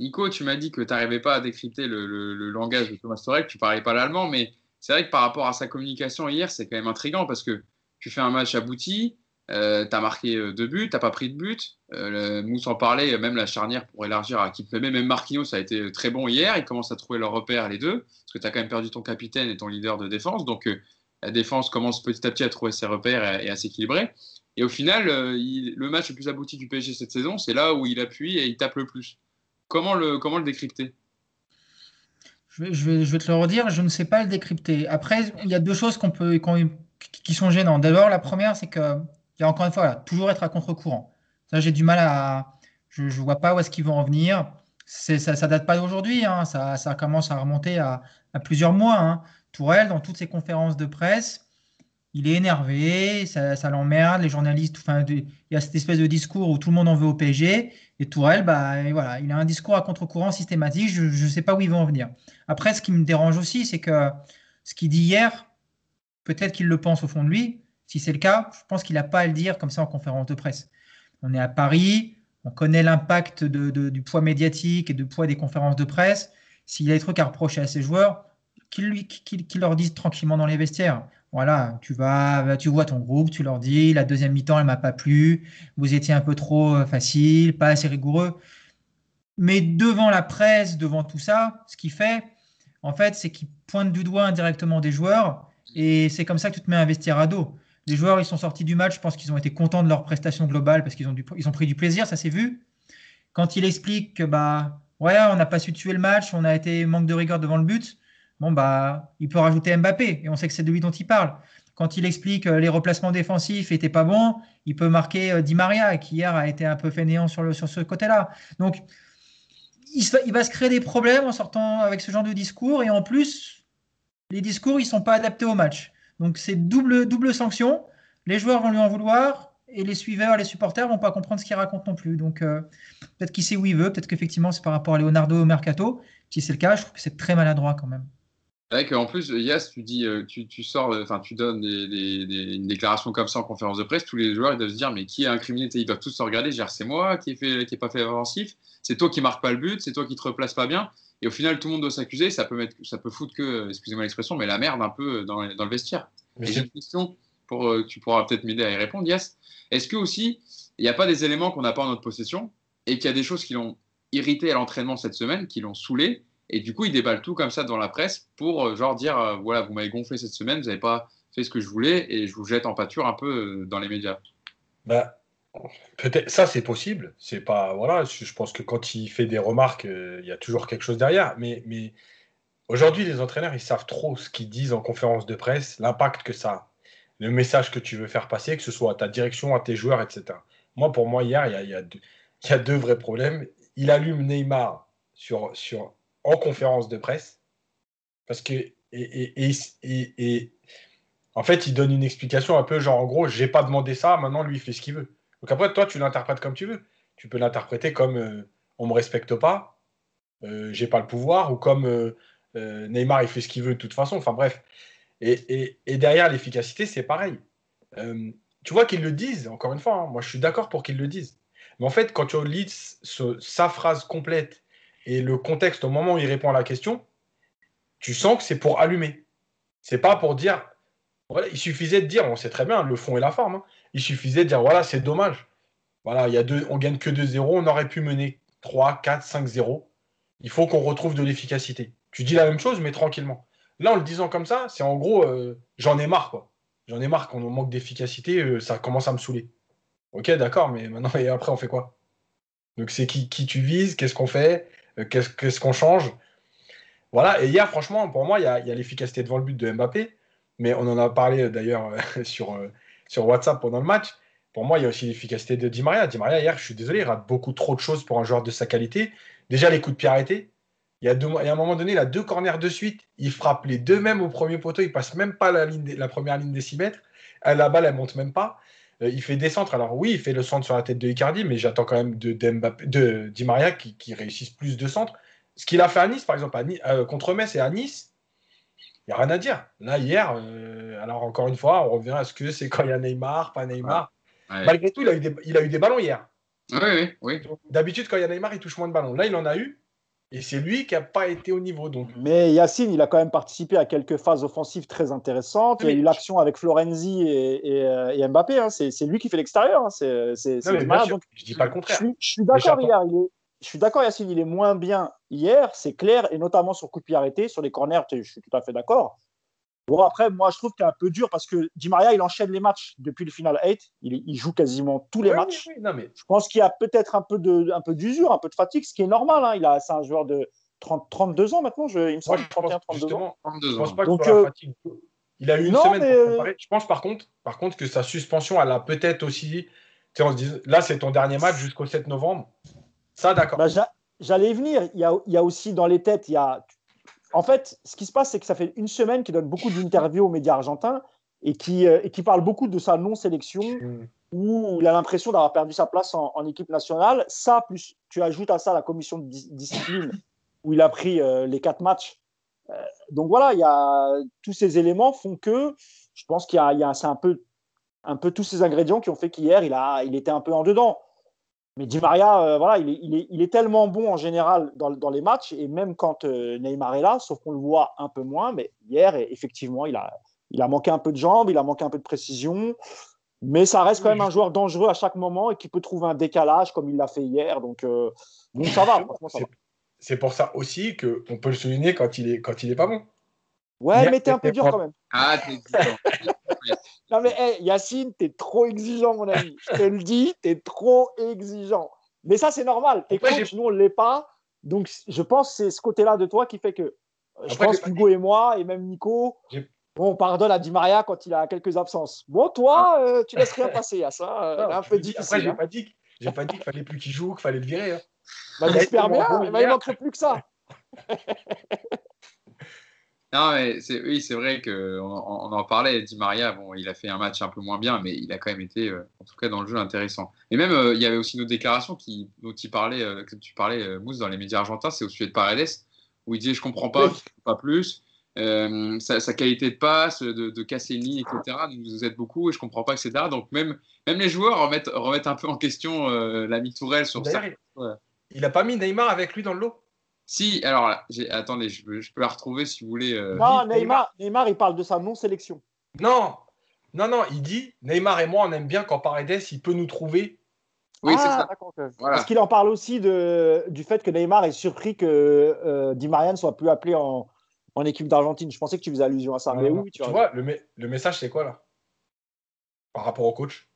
Nico, tu m'as dit que tu n'arrivais pas à décrypter le, langage de Thomas Torek, tu parlais pas l'allemand, mais c'est vrai que par rapport à sa communication hier, c'est quand même intriguant parce que tu fais un match abouti, euh, tu as marqué euh, deux buts, tu pas pris de but. Euh, Mousse en parlait, même la charnière pour élargir à qui Même Marquinhos, a été très bon hier. Ils commencent à trouver leur repère, les deux, parce que tu as quand même perdu ton capitaine et ton leader de défense. Donc euh, la défense commence petit à petit à trouver ses repères et, à s'équilibrer. Et au final, le match le plus abouti du PSG cette saison, c'est là où il appuie et il tape le plus. Comment le, comment le décrypter? Je vais, je, vais, te le redire, je ne sais pas le décrypter. Après, il y a deux choses qu'on peut, qui sont gênantes. D'abord, la première, c'est que il y a encore une fois, toujours être à contre-courant. Ça, j'ai du mal à. Je ne vois pas où est-ce qu'ils vont en venir. Ça ne date pas d'aujourd'hui. Hein. Ça, ça, commence à remonter à, plusieurs mois. Hein. Tourelle, dans toutes ses conférences de presse, il est énervé, ça, ça l'emmerde, les journalistes. Enfin, il y a cette espèce de discours où tout le monde en veut au PSG. Et Tourelle, bah, voilà, il a un discours à contre-courant systématique. Je ne sais pas où ils vont en venir. Après, ce qui me dérange aussi, c'est que ce qu'il dit hier, peut-être qu'il le pense au fond de lui, si c'est le cas, je pense qu'il n'a pas à le dire comme ça en conférence de presse. On est à Paris, on connaît l'impact du poids médiatique et du poids des conférences de presse. S'il y a des trucs à reprocher à ses joueurs, qu'il leur dise tranquillement dans les vestiaires. Voilà, tu vas, tu vois ton groupe, tu leur dis la deuxième mi-temps, elle m'a pas plu, vous étiez un peu trop euh, facile, pas assez rigoureux. Mais devant la presse, devant tout ça, ce qu'il fait, en fait, c'est qu'il pointe du doigt indirectement des joueurs et c'est comme ça que tu te mets à investir à dos. Les joueurs, ils sont sortis du match, je pense qu'ils ont été contents de leur prestation globale parce qu'ils ont, ils ont pris du plaisir, ça s'est vu. Quand il explique que, bah, ouais, on n'a pas su tuer le match, on a été manque de rigueur devant le but, bon, bah, il peut rajouter Mbappé et on sait que c'est de lui dont il parle. Quand il explique que les replacements défensifs n'étaient pas bons, il peut marquer euh, Di Maria qui hier a été un peu fainéant sur, le, ce côté-là. Donc, il, va se créer des problèmes en sortant avec ce genre de discours et en plus, les discours, ils ne sont pas adaptés au match. Donc c'est double, double sanction. Les joueurs vont lui en vouloir et les suiveurs, les supporters vont pas comprendre ce qu'il raconte non plus. Donc euh, peut-être qu'il sait où il veut, peut-être qu'effectivement c'est par rapport à Leonardo Mercato. Si c'est le cas, je trouve que c'est très maladroit quand même. Avec, en plus, Yas, tu dis, euh, tu, tu sors, enfin, tu donnes des, des, des, une déclaration comme ça en conférence de presse. Tous les joueurs ils doivent se dire, mais qui est incriminé? Ils doivent tous se regarder. Dire, c'est moi qui n'ai qui pas fait offensif. C'est toi qui marque pas le but. C'est toi qui te replace pas bien. Et au final, tout le monde doit s'accuser. Ça peut mettre, ça peut foutre que, excusez-moi l'expression, mais la merde un peu dans, dans le vestiaire. Mais j'ai une question pour, euh, tu pourras peut-être m'aider à y répondre, Yas. Est-ce que aussi, il n'y a pas des éléments qu'on n'a pas en notre possession et qu'il y a des choses qui l'ont irrité à l'entraînement cette semaine, qui l'ont saoulé et du coup, il déballe tout comme ça devant la presse pour euh, genre dire euh, voilà, vous m'avez gonflé cette semaine, vous n'avez pas fait ce que je voulais et je vous jette en pâture un peu euh, dans les médias. Bah, peut-être ça c'est possible. C'est pas voilà, je pense que quand il fait des remarques, il y a toujours quelque chose derrière. Mais, mais aujourd'hui, les entraîneurs ils savent trop ce qu'ils disent en conférence de presse, l'impact que ça a, le message que tu veux faire passer, que ce soit à ta direction, à tes joueurs, etc. Moi, pour moi, hier, il y a, y y a deux vrais problèmes. Il allume Neymar sur, sur en conférence de presse. Parce que, et, et, en fait, il donne une explication un peu genre, en gros, j'ai pas demandé ça, maintenant lui, il fait ce qu'il veut. Donc après, toi, tu l'interprètes comme tu veux. Tu peux l'interpréter comme euh, on me respecte pas, euh, j'ai pas le pouvoir, ou comme euh, Neymar, il fait ce qu'il veut de toute façon. Enfin bref. Et, derrière l'efficacité, c'est pareil. tu vois qu'ils le disent, encore une fois, hein. moi je suis d'accord pour qu'ils le disent. Mais en fait, quand tu lis sa phrase complète et le contexte au moment où il répond à la question, tu sens que c'est pour allumer. C'est pas pour dire. Il suffisait de dire, on sait très bien le fond et la forme. Hein. il suffisait de dire voilà, c'est dommage. Voilà, il y a deux, on gagne que 2-0, on aurait pu mener 3, 4, 5-0. Il faut qu'on retrouve de l'efficacité. Tu dis la même chose, mais tranquillement. Là, en le disant comme ça, c'est en gros, euh, j'en ai marre, quoi. J'en ai marre qu'on manque d'efficacité, euh, ça commence à me saouler. Ok, d'accord, mais maintenant, et après, on fait quoi? Donc, c'est qui, qui tu vises, qu'est-ce qu'on fait? Qu'est-ce qu'on change? Voilà, et hier, franchement, pour moi, il y a, l'efficacité devant le but de Mbappé, mais on en a parlé euh, d'ailleurs <laughs> euh, sur, WhatsApp pendant le match. Pour moi, il y a aussi l'efficacité de Di Maria. Di Maria, hier, je suis désolé, il rate beaucoup trop de choses pour un joueur de sa qualité. Déjà, les coups de pied arrêtés. Il y, a deux, il y a un moment donné, il a deux corners de suite. Il frappe les deux mêmes au premier poteau. Il passe même pas la, ligne, la première ligne des 6 mètres. La balle, elle monte même pas. Il fait des centres. Alors oui, il fait le centre sur la tête de Icardi, mais j'attends quand même de, de, Di Maria qui, qui, réussisse plus de centres. Ce qu'il a fait à Nice, par exemple, à euh, contre Metz et à Nice, il n'y a rien à dire. Là, hier, euh, alors encore une fois, on revient à ce que c'est quand il y a Neymar, pas Neymar. Malgré tout, il a, eu des, il a eu des ballons hier. Oui, oui. D'habitude, quand il y a Neymar, il touche moins de ballons. Là, il en a eu. Et c'est lui qui n'a pas été au niveau. Donc. Mais Yacine, il a quand même participé à quelques phases offensives très intéressantes. il y a eu l'action avec Florenzi et, euh, Mbappé. Hein. C'est lui qui fait l'extérieur. Hein. C'est Je ne dis pas le contraire. Je, suis d'accord hier. je suis d'accord, Yacine, il est moins bien hier, c'est clair, et notamment sur coup de pied arrêté, sur les corners, je suis tout à fait d'accord. Bon, après, moi, je trouve qu'il est un peu dur parce que Di Maria, il enchaîne les matchs depuis le final 8. Il, joue quasiment tous les matchs. non, mais... Je pense qu'il y a peut-être un peu d'usure, un, un peu de fatigue, ce qui est normal. Hein. Il a, c'est un joueur de 30, 32 ans maintenant, je, il me semble, 31, 32 ans. Je pense pas Donc, euh... fatigue. Il a eu une semaine pour préparer. Je pense par contre, par contre que sa suspension, elle a peut-être aussi. On se dit, là, c'est ton dernier match jusqu'au 7 novembre. Ça, d'accord. Bah, J'allais venir. Il y, a, il y a aussi dans les têtes, il y a en fait, ce qui se passe, c'est que ça fait une semaine qu'il donne beaucoup d'interviews aux médias argentins et qui, euh, et qui parle beaucoup de sa non-sélection, mm. où il a l'impression d'avoir perdu sa place en, équipe nationale. Ça, plus tu ajoutes à ça la commission de discipline, <laughs> où il a pris euh, les quatre matchs. Euh, donc voilà, il y a, tous ces éléments font que je pense qu'il y a, a c'est un peu, un peu tous ces ingrédients qui ont fait qu'hier, il, a, il était un peu en dedans. Mais Di Maria, euh, voilà, il est, il, est, il est, tellement bon en général dans, dans les matchs, et même quand euh, Neymar est là, sauf qu'on le voit un peu moins. Mais hier, effectivement, il a, il a manqué un peu de jambes, il a manqué un peu de précision. Mais ça reste quand même un joueur dangereux à chaque moment et qui peut trouver un décalage comme il l'a fait hier. Donc, euh, ça va. C'est pour ça aussi qu'on peut le souligner quand il est, quand il est pas bon. Ouais, mais t'es un peu dur quand même. Ah, t'es Non, mais hey, Yacine, t'es trop exigeant, mon ami. Je te le dis, t'es trop exigeant. Mais ça, c'est normal. T'es coach, nous, on ne l'est pas. Donc, je pense que c'est ce côté-là de toi qui fait que je pense qu'Hugo et moi, et même Nico, bon, on pardonne à Di Maria quand il a quelques absences. Bon, toi, ah. euh, tu laisses rien passer à ça. Euh, un peu difficile. Après, j'ai hein. pas dit, j'ai pas dit qu'il fallait plus qu'il joue, qu'il fallait le virer. Hein. Bah, J'espère bien. Bon, il manquerait plus que ça. <laughs> Non, mais c'est, oui, c'est vrai qu'on on en parlait. Di Maria, bon, il a fait un match un peu moins bien, mais il a quand même été, euh, en tout cas dans le jeu, intéressant. Et même, euh, il y avait aussi nos déclarations qui, dont il parlait, euh, que tu parlais, Mousse, dans les médias argentins, c'est au sujet de Paredes, où il disait Je comprends pas, pas plus. sa, qualité de passe, de, casser une ligne, etc. Vous êtes beaucoup et je comprends pas, etc. Donc même, même les joueurs remettent, remettent un peu en question l'ami Tourelle sur ça. Il n'a pas mis Neymar avec lui dans le lot Si, alors attendez, je peux, je peux, la retrouver si vous voulez. Euh. Non, Neymar, Neymar, il parle de sa non-sélection. Non, non, non, il dit Neymar et moi, on aime bien quand Paredes, il peut nous trouver. Oui, c'est ah, ça. Parce qu'il en parle aussi de, du fait que Neymar est surpris que Di Maria ne soit plus appelé en, en équipe d'Argentine. Je pensais que tu faisais allusion à ça. mais oui, tu, vois, le, le message, c'est quoi là? Par rapport au coach?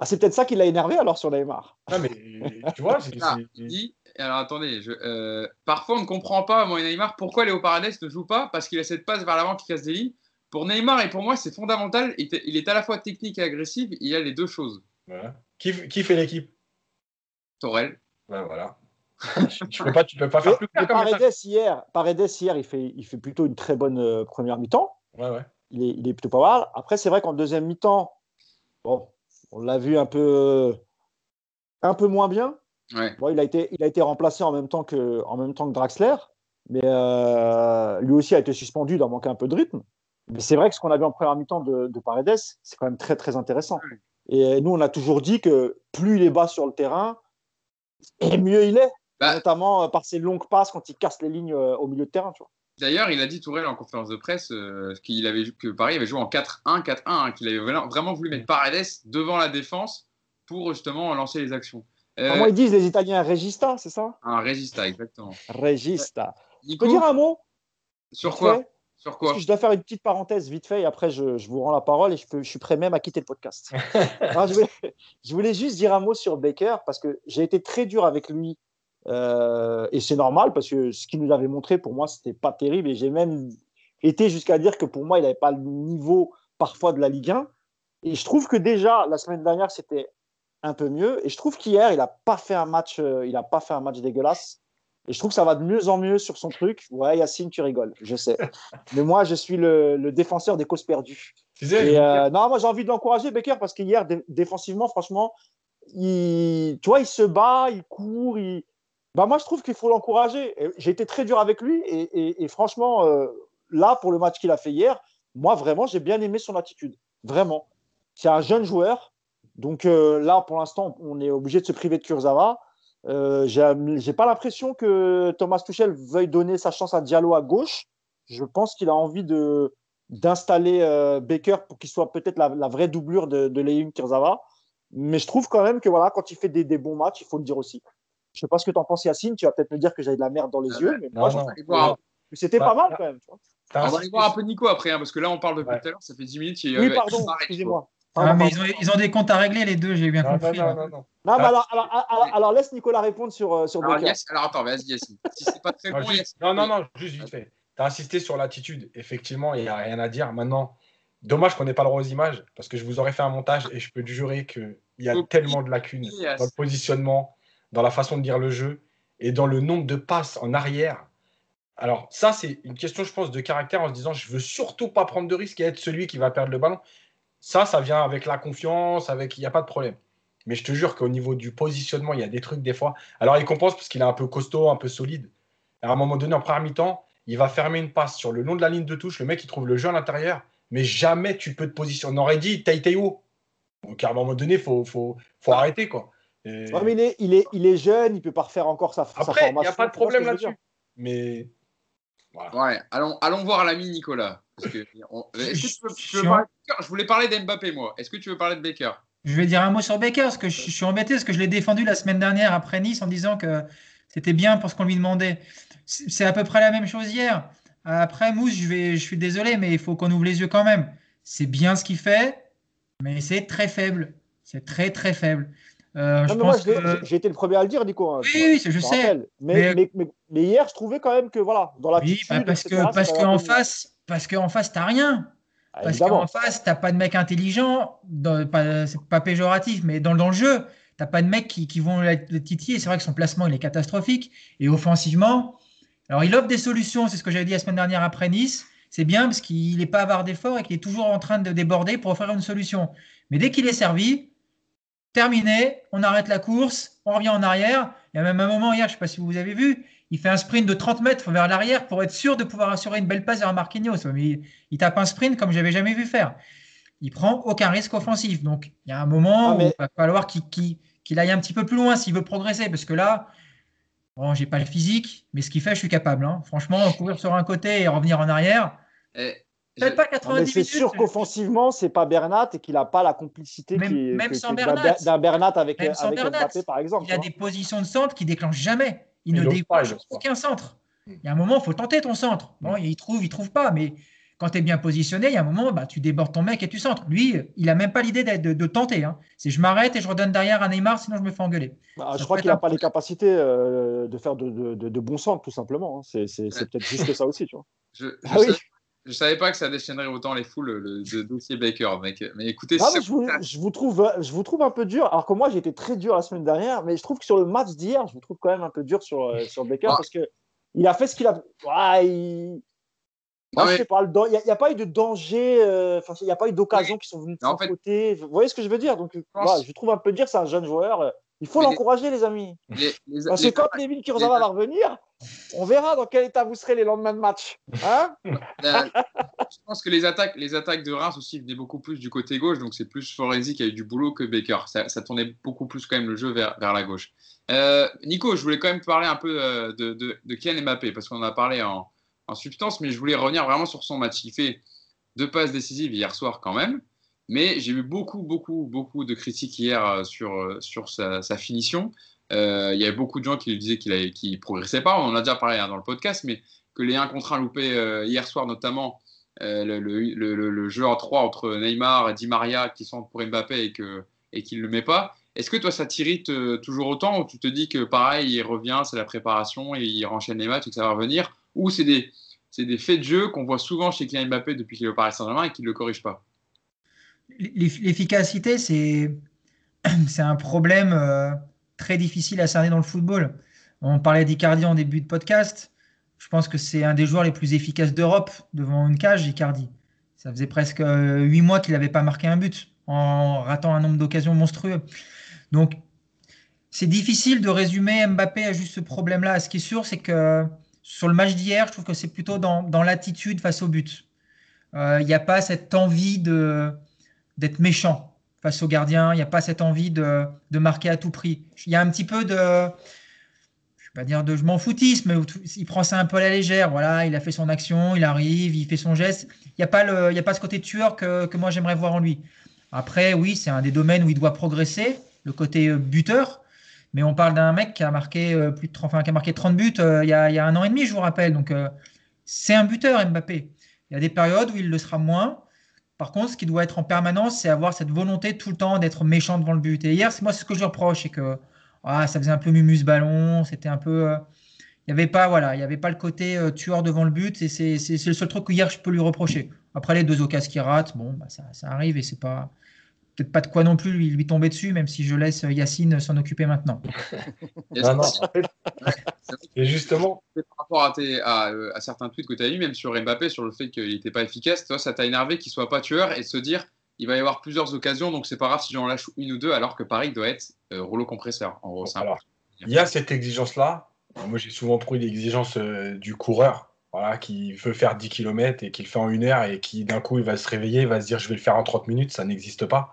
Ah, c'est peut-être ça qui l'a énervé alors sur Neymar. Ah, mais <laughs> tu vois, ah, dit, alors attendez, je, euh, parfois on ne comprend pas, moi et Neymar, pourquoi Léo Paredes ne joue pas parce qu'il a cette passe vers l'avant qui casse des lignes. Pour Neymar et pour moi, c'est fondamental. Il est à la fois technique et agressif. Il a les deux choses. Qui, qui, fait l'équipe? Torel. voilà <laughs> tu peux pas, tu peux pas faire plus clair Paredes hier, Paredes hier, il fait, il fait plutôt une très bonne euh, première mi-temps. Ouais, ouais. Il est, il est plutôt pas mal. Après, c'est vrai qu'en deuxième mi-temps, bon, on l'a vu un peu, un peu moins bien. Ouais. Bon, il a été, il a été remplacé en même temps que, en même temps que Draxler, mais euh, lui aussi a été suspendu, il a manqué un peu de rythme. Mais c'est vrai que ce qu'on a vu en première mi-temps de, de Paredes, c'est quand même très très intéressant. Et nous, on a toujours dit que plus il est bas sur le terrain, et mieux il est. Bah, notamment euh, par ses longues passes quand il casse les lignes euh, au milieu de terrain. D'ailleurs, il a dit Tourelle en conférence de presse euh, qu'il avait que Paris avait joué en 4-1, 4-1, hein, qu'il avait vraiment voulu mettre Paredes devant la défense pour justement lancer les actions. Comment ils disent les Italiens Regista, c'est ça? Un Regista, exactement. Regista. Tu peux dire un mot? Sur quoi? Sur quoi? Je dois faire une petite parenthèse vite fait et après je, vous rends la parole et je, peux, je suis prêt même à quitter le podcast. <laughs> je, voulais, je, voulais, juste dire un mot sur Baker parce que j'ai été très dur avec lui euh, et c'est normal parce que ce qu'il nous avait montré, pour moi, c'était pas terrible. Et j'ai même été jusqu'à dire que pour moi, il n'avait pas le niveau parfois de la Ligue 1. Et je trouve que déjà, la semaine dernière, c'était un peu mieux. Et je trouve qu'hier, il n'a pas fait un match, euh, il a pas fait un match dégueulasse. Et je trouve que ça va de mieux en mieux sur son truc. Ouais, Yacine, tu rigoles, je sais. <laughs> Mais moi, je suis le, défenseur des causes perdues. Et, euh, non, moi, j'ai envie de l'encourager, Becker, parce qu'hier, défensivement, franchement, il, tu vois, il se bat, il court, il, bah moi, je trouve qu'il faut l'encourager. J'ai été très dur avec lui et, franchement, euh, là, pour le match qu'il a fait hier, moi, vraiment, j'ai bien aimé son attitude. Vraiment. C'est un jeune joueur. Donc euh, là, pour l'instant, on est obligé de se priver de Kurzawa. Euh, j'ai pas l'impression que Thomas Tuchel veuille donner sa chance à Diallo à gauche. Je pense qu'il a envie de d'installer euh, Baker pour qu'il soit peut-être la, vraie doublure de, de Kurzawa. Mais je trouve quand même que voilà, quand il fait des bons matchs, il faut le dire aussi. Je sais pas ce que tu en penses, Yacine. Tu vas peut-être me dire que j'avais de la merde dans les ah yeux, mais moi, c'était pas mal quand même. On va aller voir un peu Nico après, hein, parce que là, on parle depuis tout à l'heure, ça fait 10 minutes. oui, euh, pardon, excusez-moi. Ah, mais ils ont, des comptes à régler, les deux, j'ai bien compris. Non, non, non. non alors, alors, laisse Nicolas répondre sur, euh, sur alors, alors, attends, vas-y, Yacine. Si c'est pas très bon, Non, non, non, juste vite fait. Tu as insisté sur l'attitude. Effectivement, il n'y a rien à dire. Maintenant, dommage qu'on n'ait pas le droit aux images, parce que je vous aurais fait un montage et je peux te jurer qu'il y a tellement de lacunes dans le positionnement, dans la façon de dire le jeu et dans le nombre de passes en arrière. Alors, ça, c'est une question, je pense, de caractère en se disant je veux surtout pas prendre de risques et être celui qui va perdre le ballon. Ça, ça vient avec la confiance, avec il n'y a pas de problème. Mais je te jure qu'au niveau du positionnement, il y a des trucs des fois. Alors, il compense parce qu'il est un peu costaud, un peu solide. à un moment donné, en première mi-temps, il va fermer une passe sur le long de la ligne de touche. Le mec, il trouve le jeu à l'intérieur, mais jamais tu peux te positionner. On aurait dit Taïtaïo. Donc, à un moment donné, il faut, faut, faut arrêter. quoi il, est, il, est, il est jeune, il peut pas refaire encore sa, Après, il n'y a pas de problème là-dessus. Mais. Ouais, allons, allons voir l'ami Nicolas. je, voulais parler d'Mbappé, moi. Est-ce que tu veux parler de Baker? Je vais dire un mot sur Baker, parce que je, suis embêté, parce que je l'ai défendu la semaine dernière après Nice en disant que c'était bien pour ce qu'on lui demandait. C'est à peu près la même chose hier. Après, Mousse, je, vais, je suis désolé, mais il faut qu'on ouvre les yeux quand même. C'est bien ce qu'il fait, mais c'est très faible. C'est très, très faible. Euh, moi, j'ai été le premier à le dire, Nico. Hein, oui, je, sais. Mais, mais... hier, je trouvais quand même que, voilà, dans la oui, bah, parce, que, parce qu'en face, parce qu'en face, t'as rien. Ah, parce qu'en face, t'as pas de mecs intelligents, c'est pas péjoratif, mais dans, dans le jeu, t'as pas de mecs qui, qui vont le titiller. C'est vrai que son placement, il est catastrophique. Et offensivement, alors il offre des solutions, c'est ce que j'avais dit la semaine dernière après Nice. C'est bien parce qu'il n'est pas avare d'effort et qu'il est toujours en train de déborder pour offrir une solution. Mais dès qu'il est servi, terminé, on arrête la course, on revient en arrière. Il y a même un moment hier, je ne sais pas si vous avez vu, il fait un sprint de 30 mètres vers l'arrière pour être sûr de pouvoir assurer une belle passe vers Marquinhos. Mais il, tape un sprint comme j'avais jamais vu faire. Il prend aucun risque offensif. Donc, il y a un moment ah, où il va falloir qu'il aille un petit peu plus loin s'il veut progresser. Parce que là, bon, j'ai pas le physique, mais ce qu'il fait, je suis capable. Hein. Franchement, courir sur un côté et revenir en arrière. Peut-être pas 90 C'est sûr qu'offensivement, c'est pas Bernat et qu'il n'a pas la complicité même, même sans d'un Bernat avec, avec Mbappé, par exemple. Il y a des positions de centre qui déclenchent jamais. Il, ne déclenche aucun centre. Il y a un moment, il faut tenter ton centre. Bon, il trouve, il trouve pas, mais quand tu es bien positionné, il y a un moment, bah, tu débordes ton mec et tu centres. Lui, il n'a même pas l'idée de, de, tenter. Hein. C'est je m'arrête et je redonne derrière à Neymar, sinon je me fais engueuler. Bah, je crois qu'il n'a pas les capacités euh, de faire de, de, bons centres, tout simplement. Hein. C'est peut-être juste ça aussi. Tu vois. Je, ah oui. Je savais pas que ça déchaînerait autant les foules le, dossier Baker, mec. Mais écoutez, je, vous, je, vous, trouve, je vous trouve un peu dur. Alors que moi, j'étais très dur la semaine dernière, mais je trouve que sur le match d'hier, je vous trouve quand même un peu dur sur, euh, sur Baker ah. parce que il a fait ce qu'il a. il... il n'y a, pas eu de danger, euh, il n'y a pas eu d'occasion qui sont venues de son côté. Vous voyez ce que je veux dire? Donc, je trouve un peu dur, c'est un jeune joueur. Il faut l'encourager, les... amis. Parce que quand Levin Kurzawa va revenir, on verra dans quel état vous serez les lendemains de match. Hein <laughs> je pense que les attaques, les attaques de Reims aussi venaient beaucoup plus du côté gauche, donc c'est plus Foresi qui a eu du boulot que Baker. Ça, tournait beaucoup plus quand même le jeu vers, vers la gauche. Euh, Nico, je voulais quand même parler un peu euh, de, de, de Kylian Mbappé, parce qu'on a parlé en, en substance, mais je voulais revenir vraiment sur son match. Il fait deux passes décisives hier soir quand même. Mais j'ai eu beaucoup, beaucoup, beaucoup de critiques hier euh, sur, euh, sur sa, finition. Euh, il y avait beaucoup de gens qui lui disaient qu'il ne progressait pas. On en a déjà parlé hein, dans le podcast, mais que les 1 contre 1 loupés hier soir, notamment le, le, jeu en 3 entre Neymar et Di Maria qui sont pour Mbappé et qu'il et ne le met pas. Est-ce que toi, ça t'irrite toujours autant ou tu te dis que pareil, il revient, c'est la préparation et il enchaîne les matchs et que ça va revenir? Ou c'est des, des faits de jeu qu'on voit souvent chez Kylian Mbappé depuis qu'il est au Paris Saint-Germain et qu'il ne le corrige pas? L'efficacité, <clears throat> c'est un problème euh, très difficile à cerner dans le football. On parlait d'Icardi en début de podcast. Je pense que c'est un des joueurs les plus efficaces d'Europe devant une cage, Icardi. Ça faisait presque euh, huit mois qu'il n'avait pas marqué un but en ratant un nombre d'occasions monstrueux. Donc, c'est difficile de résumer Mbappé à juste ce problème-là. Ce qui est sûr, c'est que sur le match d'hier, je trouve que c'est plutôt dans, l'attitude face au but. Euh, il n'y a pas cette envie de, d'être méchant face au gardien. Il n'y a pas cette envie de, marquer à tout prix. Il y a un petit peu de, je vais pas dire de je m'en foutisme, mais il prend ça un peu à la légère. Voilà, il a fait son action, il arrive, il fait son geste. Il n'y a, pas le, a pas ce côté tueur que, que moi j'aimerais voir en lui. Après, oui, c'est un des domaines où il doit progresser, le côté euh, buteur. Mais on parle d'un mec qui a marqué euh, plus de 30, enfin, qui a marqué 30 buts euh, il, y a, il, y a, un an et demi, je vous rappelle. Donc, c'est un buteur, Mbappé. Il y a des périodes où il le sera moins. Par contre, ce qui doit être en permanence, c'est avoir cette volonté tout le temps d'être méchant devant le but. Et hier, c'est moi ce que je reproche, c'est que ah, ça faisait un peu mumus ballon, c'était un peu. Euh, il n'y avait pas, voilà, avait pas le côté euh, tueur devant le but. Et c'est le seul truc que hier je peux lui reprocher. Après les deux occasions qu'il rate, bon, bah, ça, arrive et c'est pas peut-être pas de quoi non plus lui, lui, tomber dessus, même si je laisse Yacine s'en occuper maintenant. <laughs> non, non. Et justement. Par rapport à, tes, à, à, certains tweets que tu as eu, même sur Mbappé, sur le fait qu'il n'était pas efficace, toi, ça t'a énervé qu'il soit pas tueur et se dire il va y avoir plusieurs occasions, donc c'est pas grave si j'en lâche une ou deux, alors que Paris doit être euh, rouleau compresseur. En gros, il y a cette exigence-là. Moi, j'ai souvent trouvé l'exigence euh, du coureur. Voilà, qui veut faire 10 km et qui le fait en une heure et qui d'un coup il va se réveiller, il va se dire je vais le faire en 30 minutes, ça n'existe pas.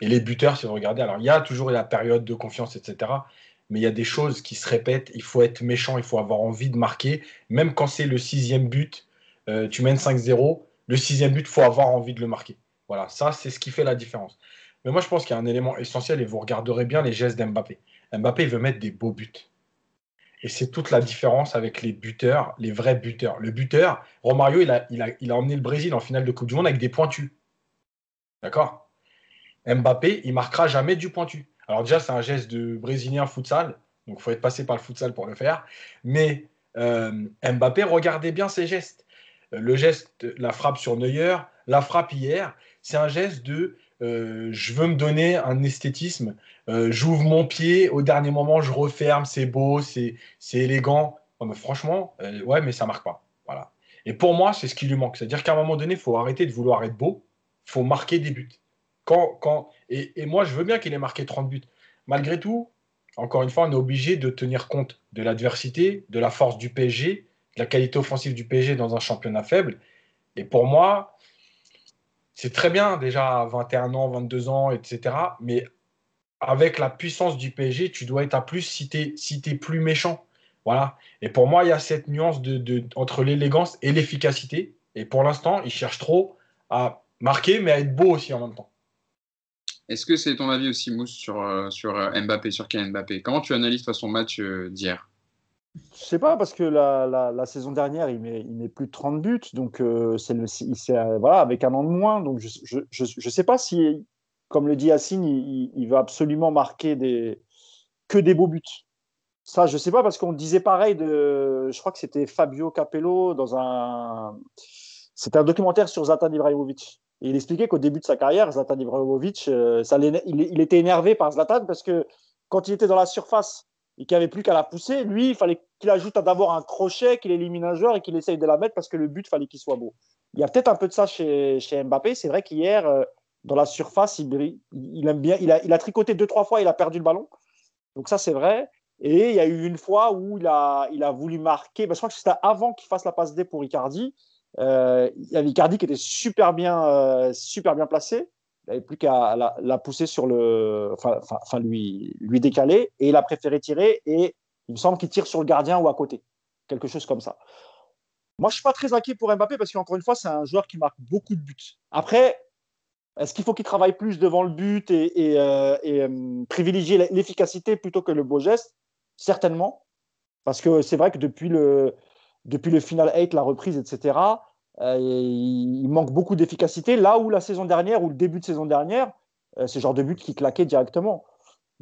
Et les buteurs, si vous regardez, alors il y a toujours la période de confiance, etc mais il y a des choses qui se répètent. Il faut être méchant, il faut avoir envie de marquer. Même quand c'est le sixième but, euh, tu mènes 5-0, le sixième but, il faut avoir envie de le marquer. Voilà, ça, c'est ce qui fait la différence. Mais moi, je pense qu'il y a un élément essentiel et vous regarderez bien les gestes d'Mbappé. Mbappé veut mettre des beaux buts. Et c'est toute la différence avec les buteurs, les vrais buteurs. Le buteur, Romario, il a, il a, il a emmené le Brésil en finale de Coupe du Monde avec des pointus. D'accord? Mbappé, il marquera jamais du pointu. Alors déjà, c'est un geste de brésilien futsal, donc il faut être passé par le futsal pour le faire. Mais euh, Mbappé, regardez bien ses gestes. Le geste, la frappe sur Neuer, la frappe hier, c'est un geste de euh, je veux me donner un esthétisme, j'ouvre mon pied, au dernier moment je referme, c'est beau, c'est élégant. mais franchement, ouais, mais ça marque pas. Voilà. Et pour moi, c'est ce qui lui manque. C'est-à-dire qu'à un moment donné, il faut arrêter de vouloir être beau, il faut marquer des buts. Quand, quand, et, moi, je veux bien qu'il ait marqué 30 buts. Malgré tout, encore une fois, on est obligé de tenir compte de l'adversité, de la force du PSG, de la qualité offensive du PSG dans un championnat faible. Et pour moi, c'est très bien déjà à 21 ans, 22 ans, etc. Mais avec la puissance du PSG, tu dois être à plus si tu es, plus méchant. Voilà. Et pour moi, il y a cette nuance entre l'élégance et l'efficacité. Et pour l'instant, il cherche trop à marquer, mais à être beau aussi en même temps. Est-ce que c'est ton avis aussi, Mousse, sur, euh, sur euh, Mbappé, sur Kylian Mbappé? Comment tu analyses son match euh, d'hier? Je sais pas, parce que la, la, saison dernière, il met, il met plus de 30 buts, donc c'est voilà, avec un an de moins. Donc je ne je, je, sais pas si, comme le dit Yacine, il, il, va absolument marquer des, que des beaux buts. Ça, je sais pas, parce qu'on disait pareil de. Je crois que c'était Fabio Capello dans un. Un documentaire sur Zlatan Ibrahimovic il expliquait qu'au début de sa carrière, Zlatan Ibrahimovic, euh, il, était énervé par Zlatan parce que quand il était dans la surface et qu'il n'y avait plus qu'à la pousser, lui, il fallait qu'il ajoute d'abord un crochet, qu'il élimine un joueur et qu'il essaye de la mettre parce que le but, fallait qu'il soit beau. Il y a peut-être un peu de ça chez, Mbappé. C'est vrai qu'hier, euh, dans la surface, il, aime bien, il a, tricoté deux, trois fois, il a perdu le ballon. Donc ça, c'est vrai. Et il y a eu une fois où il a, voulu marquer, ben, je crois que c'était avant qu'il fasse la passe D pour Icardi. Euh, il y avait Icardi qui était super bien, euh, super bien placé. Il n'avait plus qu'à la, pousser sur le. Enfin, lui, lui décaler. Et il a préféré tirer. Et il me semble qu'il tire sur le gardien ou à côté. Quelque chose comme ça. Moi, je ne suis pas très inquiet pour Mbappé parce qu'encore une fois, c'est un joueur qui marque beaucoup de buts. Après, est-ce qu'il faut qu'il travaille plus devant le but et, euh, privilégier l'efficacité plutôt que le beau geste? Certainement. Parce que c'est vrai que depuis le, depuis le final 8, la reprise, etc., euh, il manque beaucoup d'efficacité. Là où la saison dernière, ou le début de saison dernière, euh, c'est le genre de but qui claquait directement.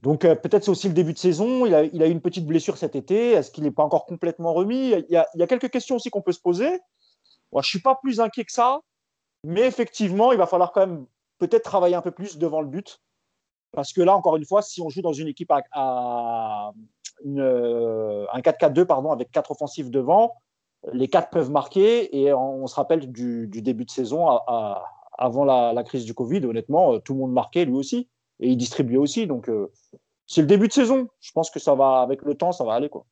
Donc euh, peut-être c'est aussi le début de saison. Il a, eu une petite blessure cet été. Est-ce qu'il n'est pas encore complètement remis? Il y, a, quelques questions aussi qu'on peut se poser. Moi, je ne suis pas plus inquiet que ça. Mais effectivement, il va falloir quand même peut-être travailler un peu plus devant le but. Parce que là, encore une fois, si on joue dans une équipe à, une, un 4-4-2 pardon, avec quatre offensifs devant, les quatre peuvent marquer et on, se rappelle du, début de saison avant la, crise du Covid. Honnêtement, euh, tout le monde marquait lui aussi et il distribuait aussi. Donc euh, c'est le début de saison. Je pense que ça va avec le temps, ça va aller quoi.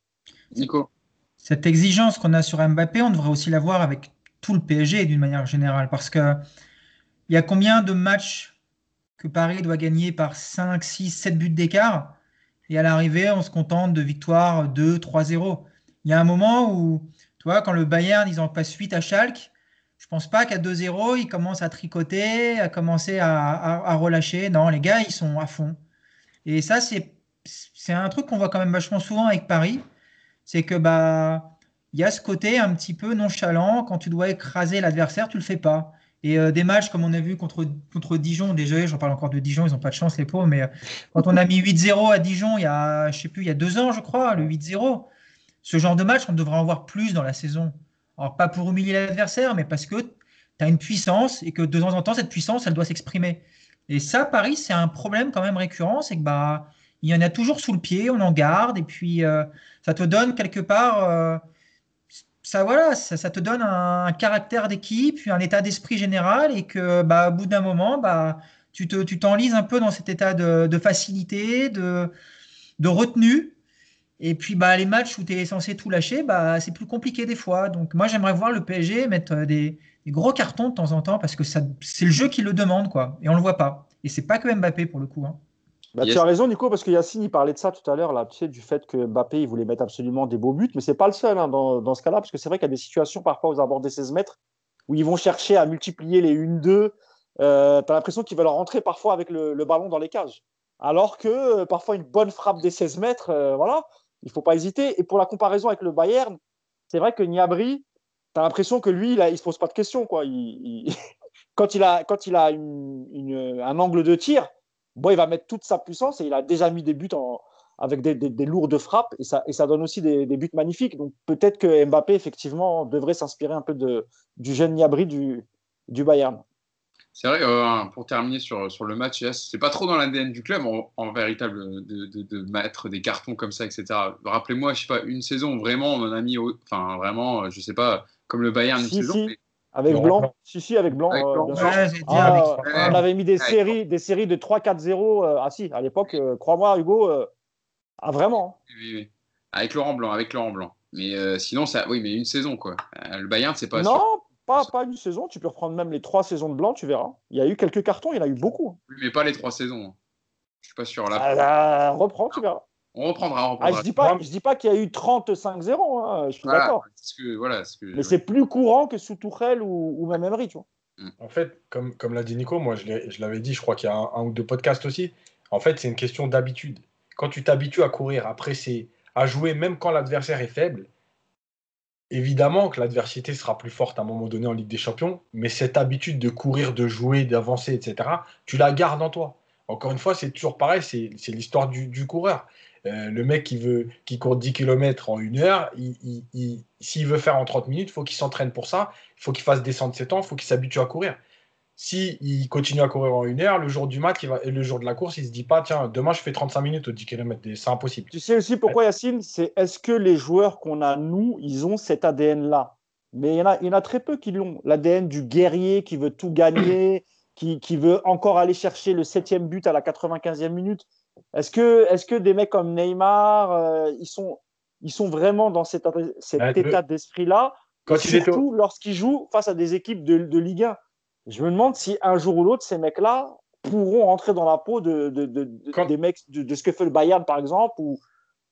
Nico. Cette exigence qu'on a sur Mbappé, on devrait aussi l'avoir avec tout le PSG d'une manière générale parce que il y a combien de matchs que Paris doit gagner par 5, 6, 7 buts d'écart? Et à l'arrivée, on se contente de victoire 2, 3-0. Il y a un moment où tu vois, quand le Bayern, ils en passent 8 à Schalke, pense pas qu'à 2-0, ils commencent à tricoter, à commencer à, relâcher. Non, les gars, ils sont à fond. Et ça, c'est, un truc qu'on voit quand même vachement souvent avec Paris. C'est que bah il y a ce côté un petit peu nonchalant. Quand tu dois écraser l'adversaire, tu le fais pas. Et euh, des matchs comme on a vu contre, contre Dijon, déjà, j'en parle encore de Dijon, ils n'ont pas de chance les pauvres, mais euh, quand on a mis 8-0 à Dijon il y a, je sais plus, il y a deux ans, je crois, le 8-0, ce genre de match, on devrait en voir plus dans la saison. Alors, pas pour humilier l'adversaire, mais parce que tu as une puissance et que de temps en temps, cette puissance, elle doit s'exprimer. Et ça, Paris, c'est un problème quand même récurrent, c'est que bah, il y en a toujours sous le pied, on en garde, et puis euh, ça te donne quelque part, euh, ça voilà, ça, te donne un, caractère d'équipe, un état d'esprit général, et que bah, au bout d'un moment, bah, tu t'enlises tu un peu dans cet état de, de facilité, de, de retenue, et puis bah, les matchs où tu es censé tout lâcher, bah, c'est plus compliqué des fois. Donc moi j'aimerais voir le PSG mettre euh, des, gros cartons de temps en temps parce que c'est le jeu qui le demande quoi. Et on le voit pas. Et c'est pas que Mbappé pour le coup. Hein. Bah, Tu as raison Nico parce que Yacine il parlait de ça tout à l'heure là, tu sais, du fait que Mbappé il voulait mettre absolument des beaux buts, mais c'est pas le seul hein, dans, ce cas-là parce que c'est vrai qu'il y a des situations parfois aux abords des 16 mètres où ils vont chercher à multiplier les 1-2. Euh, tu as l'impression qu'ils veulent rentrer parfois avec le, ballon dans les cages. Alors que euh, parfois une bonne frappe des 16 mètres, euh, voilà, il ne faut pas hésiter. Et pour la comparaison avec le Bayern, c'est vrai que Niabri, tu as l'impression que lui, il ne se pose pas de questions. Quoi. <laughs> quand il a, quand il a un angle de tir, bon, il va mettre toute sa puissance et il a déjà mis des buts avec des, lourdes frappes et ça, donne aussi des, buts magnifiques. Donc peut-être que Mbappé, effectivement, devrait s'inspirer un peu du jeune Niabri du Bayern. C'est vrai, euh, pour terminer sur, sur le match, c'est pas trop dans l'ADN du club en, véritable de, de, mettre des cartons comme ça, etc. Rappelez-moi, je sais pas, une saison vraiment, on en a mis, enfin vraiment, je sais pas, comme le Bayern une saison. Avec Blanc, si, si, avec Blanc. on avait mis des séries, des séries de 3-4-0. Euh, ah si, à l'époque, euh, crois-moi, Hugo, Ah, vraiment Oui, oui. Avec Laurent Blanc, avec Laurent Blanc. Mais euh, sinon, ça, oui, mais une saison, quoi. Euh, le Bayern, c'est pas. sûr. Non, pas, pas une saison. Tu peux reprendre même les trois saisons de Blanc, tu verras. Il y a eu quelques cartons, il y en a eu beaucoup. Oui, mais pas les trois saisons. hein. Je suis pas sûr. Là, Ah, là, reprends, tu verras. on reprendra. On Ah, je dis pas, je dis pas qu'il y a eu 35-0, hein, je suis Voilà, d'accord. voilà, ce que, Mais c'est plus courant que sous Tourelle ou, ou même Emery, tu vois. En fait, comme, comme l'a dit Nico, moi je l'avais dit, je crois qu'il y a un, un ou deux podcasts aussi. En fait, c'est une question d'habitude. Quand tu t'habitues à courir, à presser, à jouer, même quand l'adversaire est faible, évidemment que l'adversité sera plus forte à un moment donné en Ligue des Champions, mais cette habitude de courir, de jouer, d'avancer, etc., tu la gardes en toi. Encore une fois, c'est toujours pareil, c'est l'histoire du, coureur. Euh, le mec qui, veut, qui court 10 km en une heure, il- il- il- s'il veut faire en 30 minutes, il faut qu'il s'entraîne pour ça, il faut qu'il fasse descendre ses temps, il faut qu'il s'habitue à courir. Si il continue à courir en une heure, le jour du match, il va, et le jour de la course, il se dit pas, tiens, demain je fais 35 minutes au 10 km, c'est impossible. Tu sais aussi pourquoi, Yacine? C'est est-ce que les joueurs qu'on a, nous, ils ont cet ADN-là Mais il y, en a, il y en a très peu qui l'ont. L'ADN du guerrier qui veut tout gagner, <coughs> qui, qui veut encore aller chercher le septième but à la 95e minute. Est-ce que, est que des mecs comme Neymar, euh, ils, sont, ils sont vraiment dans cet, état d'esprit-là? Surtout lorsqu'ils jouent face à des équipes de, de Ligue 1. Je me demande si un jour ou l'autre, ces mecs-là pourront rentrer dans la peau de, de- de- de- Quand- des mecs de, de ce que fait le Bayern, par exemple, ou,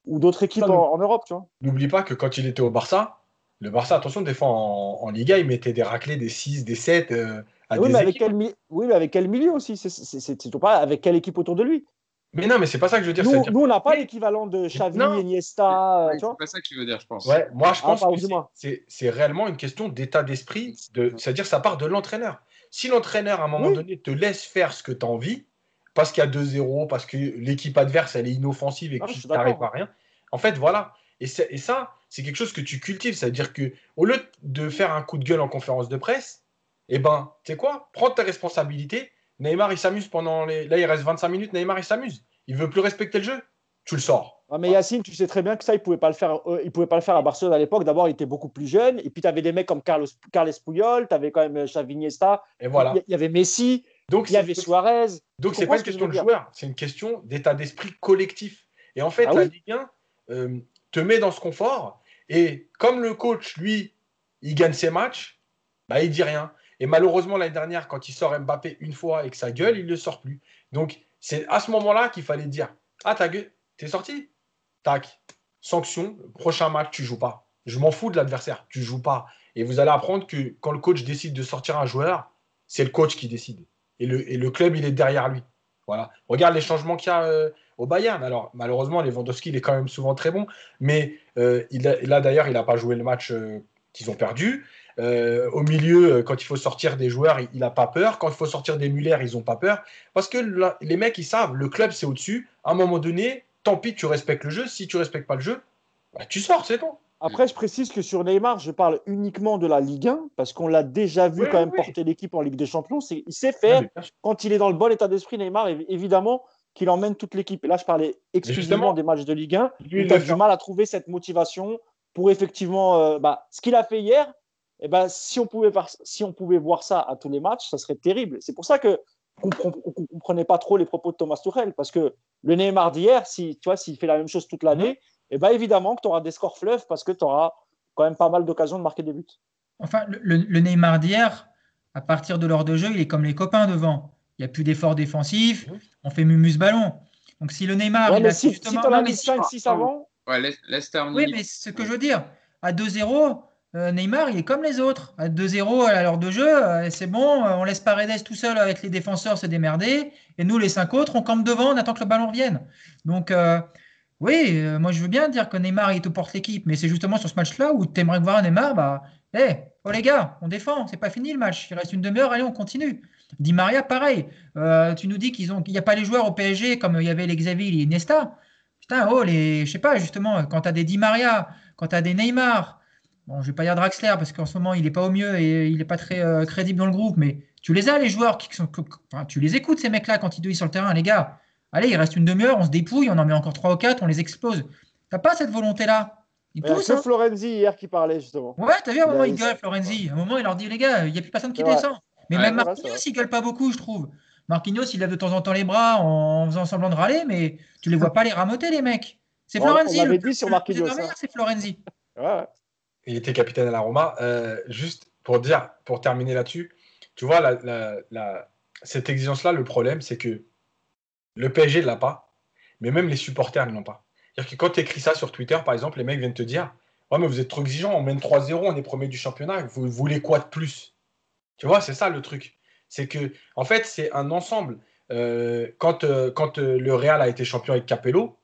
ou d'autres équipes Ça, en, en Europe. Tu. N'oublie pas que quand il était au Barça, le Barça, attention, des fois en, en Liga, il mettait des raclés, des 6, des 7 euh, à oui, des mais avec équipes. quel, mi- oui, mais avec quel milieu aussi C'est pas avec quelle équipe autour de lui. Mais non, mais c'est pas ça que je veux dire. Nous, on n'a pas l'équivalent de Xavi, Non. Iniesta, tu c'est pas ça qu'il veut dire, je pense. Ouais, moi je Ah, pense que c'est- réellement une question d'état d'esprit, de, c'est-à-dire ça part de l'entraîneur. Si l'entraîneur à un moment Oui. donné te laisse faire ce que tu as envie, parce qu'il y a 2-0, parce que l'équipe adverse elle est inoffensive et que Ah, tu n'arrives d'accord. à rien, en fait voilà. Et, ça, c'est quelque chose que tu cultives, c'est-à-dire que au lieu de faire un coup de gueule en conférence de presse, eh ben, tu sais quoi, prends tes responsabilités. Neymar il s'amuse pendant les. Là il reste 25 minutes, Neymar il s'amuse. Il veut plus respecter le jeu, tu le sors. Ah, mais Yacine, tu sais très bien que ça, il ne pouvait, pas le faire, euh, il pouvait pas le faire à Barcelone à l'époque. D'abord, il était beaucoup plus jeune. Et puis, tu avais des mecs comme Carlos, Carles Puyol, tu avais quand même euh, Xavi Iniesta, Et voilà. il y avait Messi, Donc il y avait Suarez. Donc, c'est comprends pas une ce question de joueur, c'est une question d'état d'esprit collectif. Et en fait, Ah la oui. Ligue 1 euh, te met dans ce confort. Et comme le coach, lui, il gagne ses matchs, bah, il dit rien. Et malheureusement, l'année dernière, quand il sort Mbappé une fois et que ça gueule, il ne le sort plus. Donc, c'est à ce moment-là qu'il fallait dire Ah, ta gueule, t'es sorti? Tac. Sanction, prochain match, tu joues pas. Je m'en fous de l'adversaire, tu joues pas. Et vous allez apprendre que quand le coach décide de sortir un joueur, c'est le coach qui décide. Et le, et le club, il est derrière lui. Voilà. Regarde les changements qu'il y a euh, au Bayern. Alors, malheureusement, Lewandowski, il est quand même souvent très bon. Mais euh, il a- là, d'ailleurs, il n'a pas joué le match euh, qu'ils ont perdu. Au milieu, quand il faut sortir des joueurs, il n'a pas peur. Quand il faut sortir des Muller, ils n'ont pas peur. Parce que les mecs, ils savent, le club, c'est au-dessus. À un moment donné, tant pis, tu respectes le jeu. Si tu respectes pas le jeu, bah, tu sors, c'est tout. Après, je précise que sur Neymar, je parle uniquement de la Ligue 1, parce qu'on l'a déjà vu Oui, quand même oui, porter l'équipe en Ligue des Champions. Il sait faire, quand il est dans le bon état d'esprit, Neymar, évi- évidemment, qu'il emmène toute l'équipe. Et là, je parlais exclusivement des matchs de Ligue 1. Lui, il a du mal à trouver cette motivation pour effectivement. euh, bah, ce qu'il a fait hier, eh ben, si, on pouvait voir, si on pouvait voir ça à tous les matchs, ça serait terrible. C'est pour ça que ne comprenait pas trop les propos de Thomas Tuchel, parce que le Neymar d'hier, si, tu vois, s'il fait la même chose toute l'année, eh ben, évidemment que tu auras des scores fleuves parce que tu auras quand même pas mal d'occasions de marquer des buts. Enfin, le, Neymar d'hier, à partir de l'heure de jeu, il est comme les copains devant. Il n'y a plus d'efforts défensifs, Mhm. on fait mumus ballon. Donc si le Neymar, Ouais, il mais a si, tu en as mis si- 5-6 avant, Ouais, laisse, laisse terminer. Oui, mais ce que je veux dire, à 2-0, euh, Neymar, il est comme les autres. À 2-0 à l'heure de jeu, euh, c'est bon, euh, on laisse Paredes tout seul avec les défenseurs se démerder. Et nous, les cinq autres, on campe devant, on attend que le ballon revienne. Donc, euh, oui, euh, moi, je veux bien dire que Neymar, il te porte l'équipe. Mais c'est justement sur ce match-là où tu aimerais voir Neymar, bah, hé, oh les gars, on défend, c'est pas fini le match. Il reste une demi-heure, allez, on continue. Di Maria, pareil. Euh, tu nous dis qu'il n'y a pas les joueurs au PSG comme il y avait les Xavi, les Iniesta. Putain, oh, les, je sais pas, justement, quand tu as des Di Maria, quand tu as des Neymar, bon, je vais pas dire Draxler parce qu'en ce moment, il n'est pas au mieux et il n'est pas très euh, crédible dans le groupe, mais tu les as, les joueurs, qui sont, enfin, tu les écoutes, ces mecs-là, quand ils doivent sur le terrain, les gars. Allez, il reste une demi-heure, on se dépouille, on en met encore trois ou quatre, on les explose. T'as pas cette volonté-là? Il que hein. Florenzi hier qui parlait justement. Ouais, t'as vu, à un moment, il gueule, Florenzi. À un moment, il leur dit, les gars, il n'y a plus personne qui descend. Mais Ouais, même Marquinhos, il gueule pas beaucoup, je trouve. Marquinhos, il lève de temps en temps les bras en faisant semblant de râler, mais tu les vois pas les ramoter, les mecs. C'est Florenzi. on l'avait le- dit sur Marquinhos, hein. C'est Florenzi. Ouais. Il était capitaine à la Roma. Euh, juste pour dire, pour terminer là-dessus, tu vois, cette exigence-là, le problème, c'est que le PSG ne l'a pas, mais même les supporters ne l'ont pas. C'est-à-dire que quand tu écris ça sur Twitter, par exemple, les mecs viennent te dire Ouais, mais vous êtes trop exigeant, on mène 3-0, on est premier du championnat, vous voulez quoi de plus? Tu vois, c'est ça le truc. C'est que, en fait, c'est un ensemble. Euh, quand euh, quand le Real a été champion avec Capello,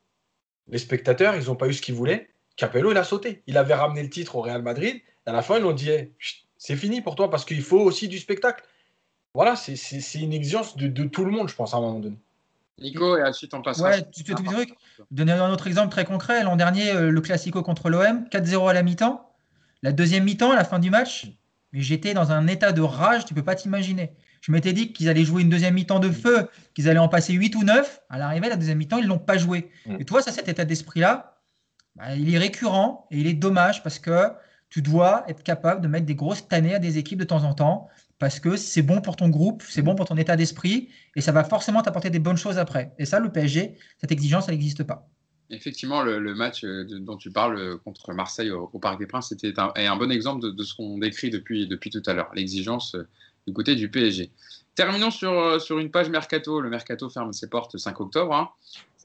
les spectateurs, ils n'ont pas eu ce qu'ils voulaient. Capello, il a sauté. Il avait ramené le titre au Real Madrid. À la fin, ils l'ont dit Eh, c'est fini pour toi parce qu'il faut aussi du spectacle. Voilà, c'est- c'est c'est une exigence de, de tout le monde, je pense, à un moment donné. Nico, et ensuite on passera. Ouais, tu tout petit truc. Donner un autre exemple très concret. L'an dernier, euh, le Classico contre l'OM, 4-0 à la mi-temps. La deuxième mi-temps, à la fin du match, mais j'étais dans un état de rage, tu peux pas t'imaginer. Je m'étais dit qu'ils allaient jouer une deuxième mi-temps de feu, qu'ils allaient en passer 8 ou 9. À l'arrivée, la deuxième mi-temps, ils l'ont pas joué. Mm. Et toi, ça, cet état d'esprit-là, bah, il est récurrent et il est dommage parce que tu dois être capable de mettre des grosses tannées à des équipes de temps en temps parce que c'est bon pour ton groupe, c'est bon pour ton état d'esprit et ça va forcément t'apporter des bonnes choses après. Et ça, le PSG, cette exigence, elle n'existe pas. Effectivement, le, match euh, dont tu parles euh, contre Marseille au, Parc des Princes c'était un, est un bon exemple de, ce qu'on décrit depuis, tout à l'heure, l'exigence euh, du côté du PSG. Terminons sur, une page mercato. Le mercato ferme ses portes le 5 octobre. hein.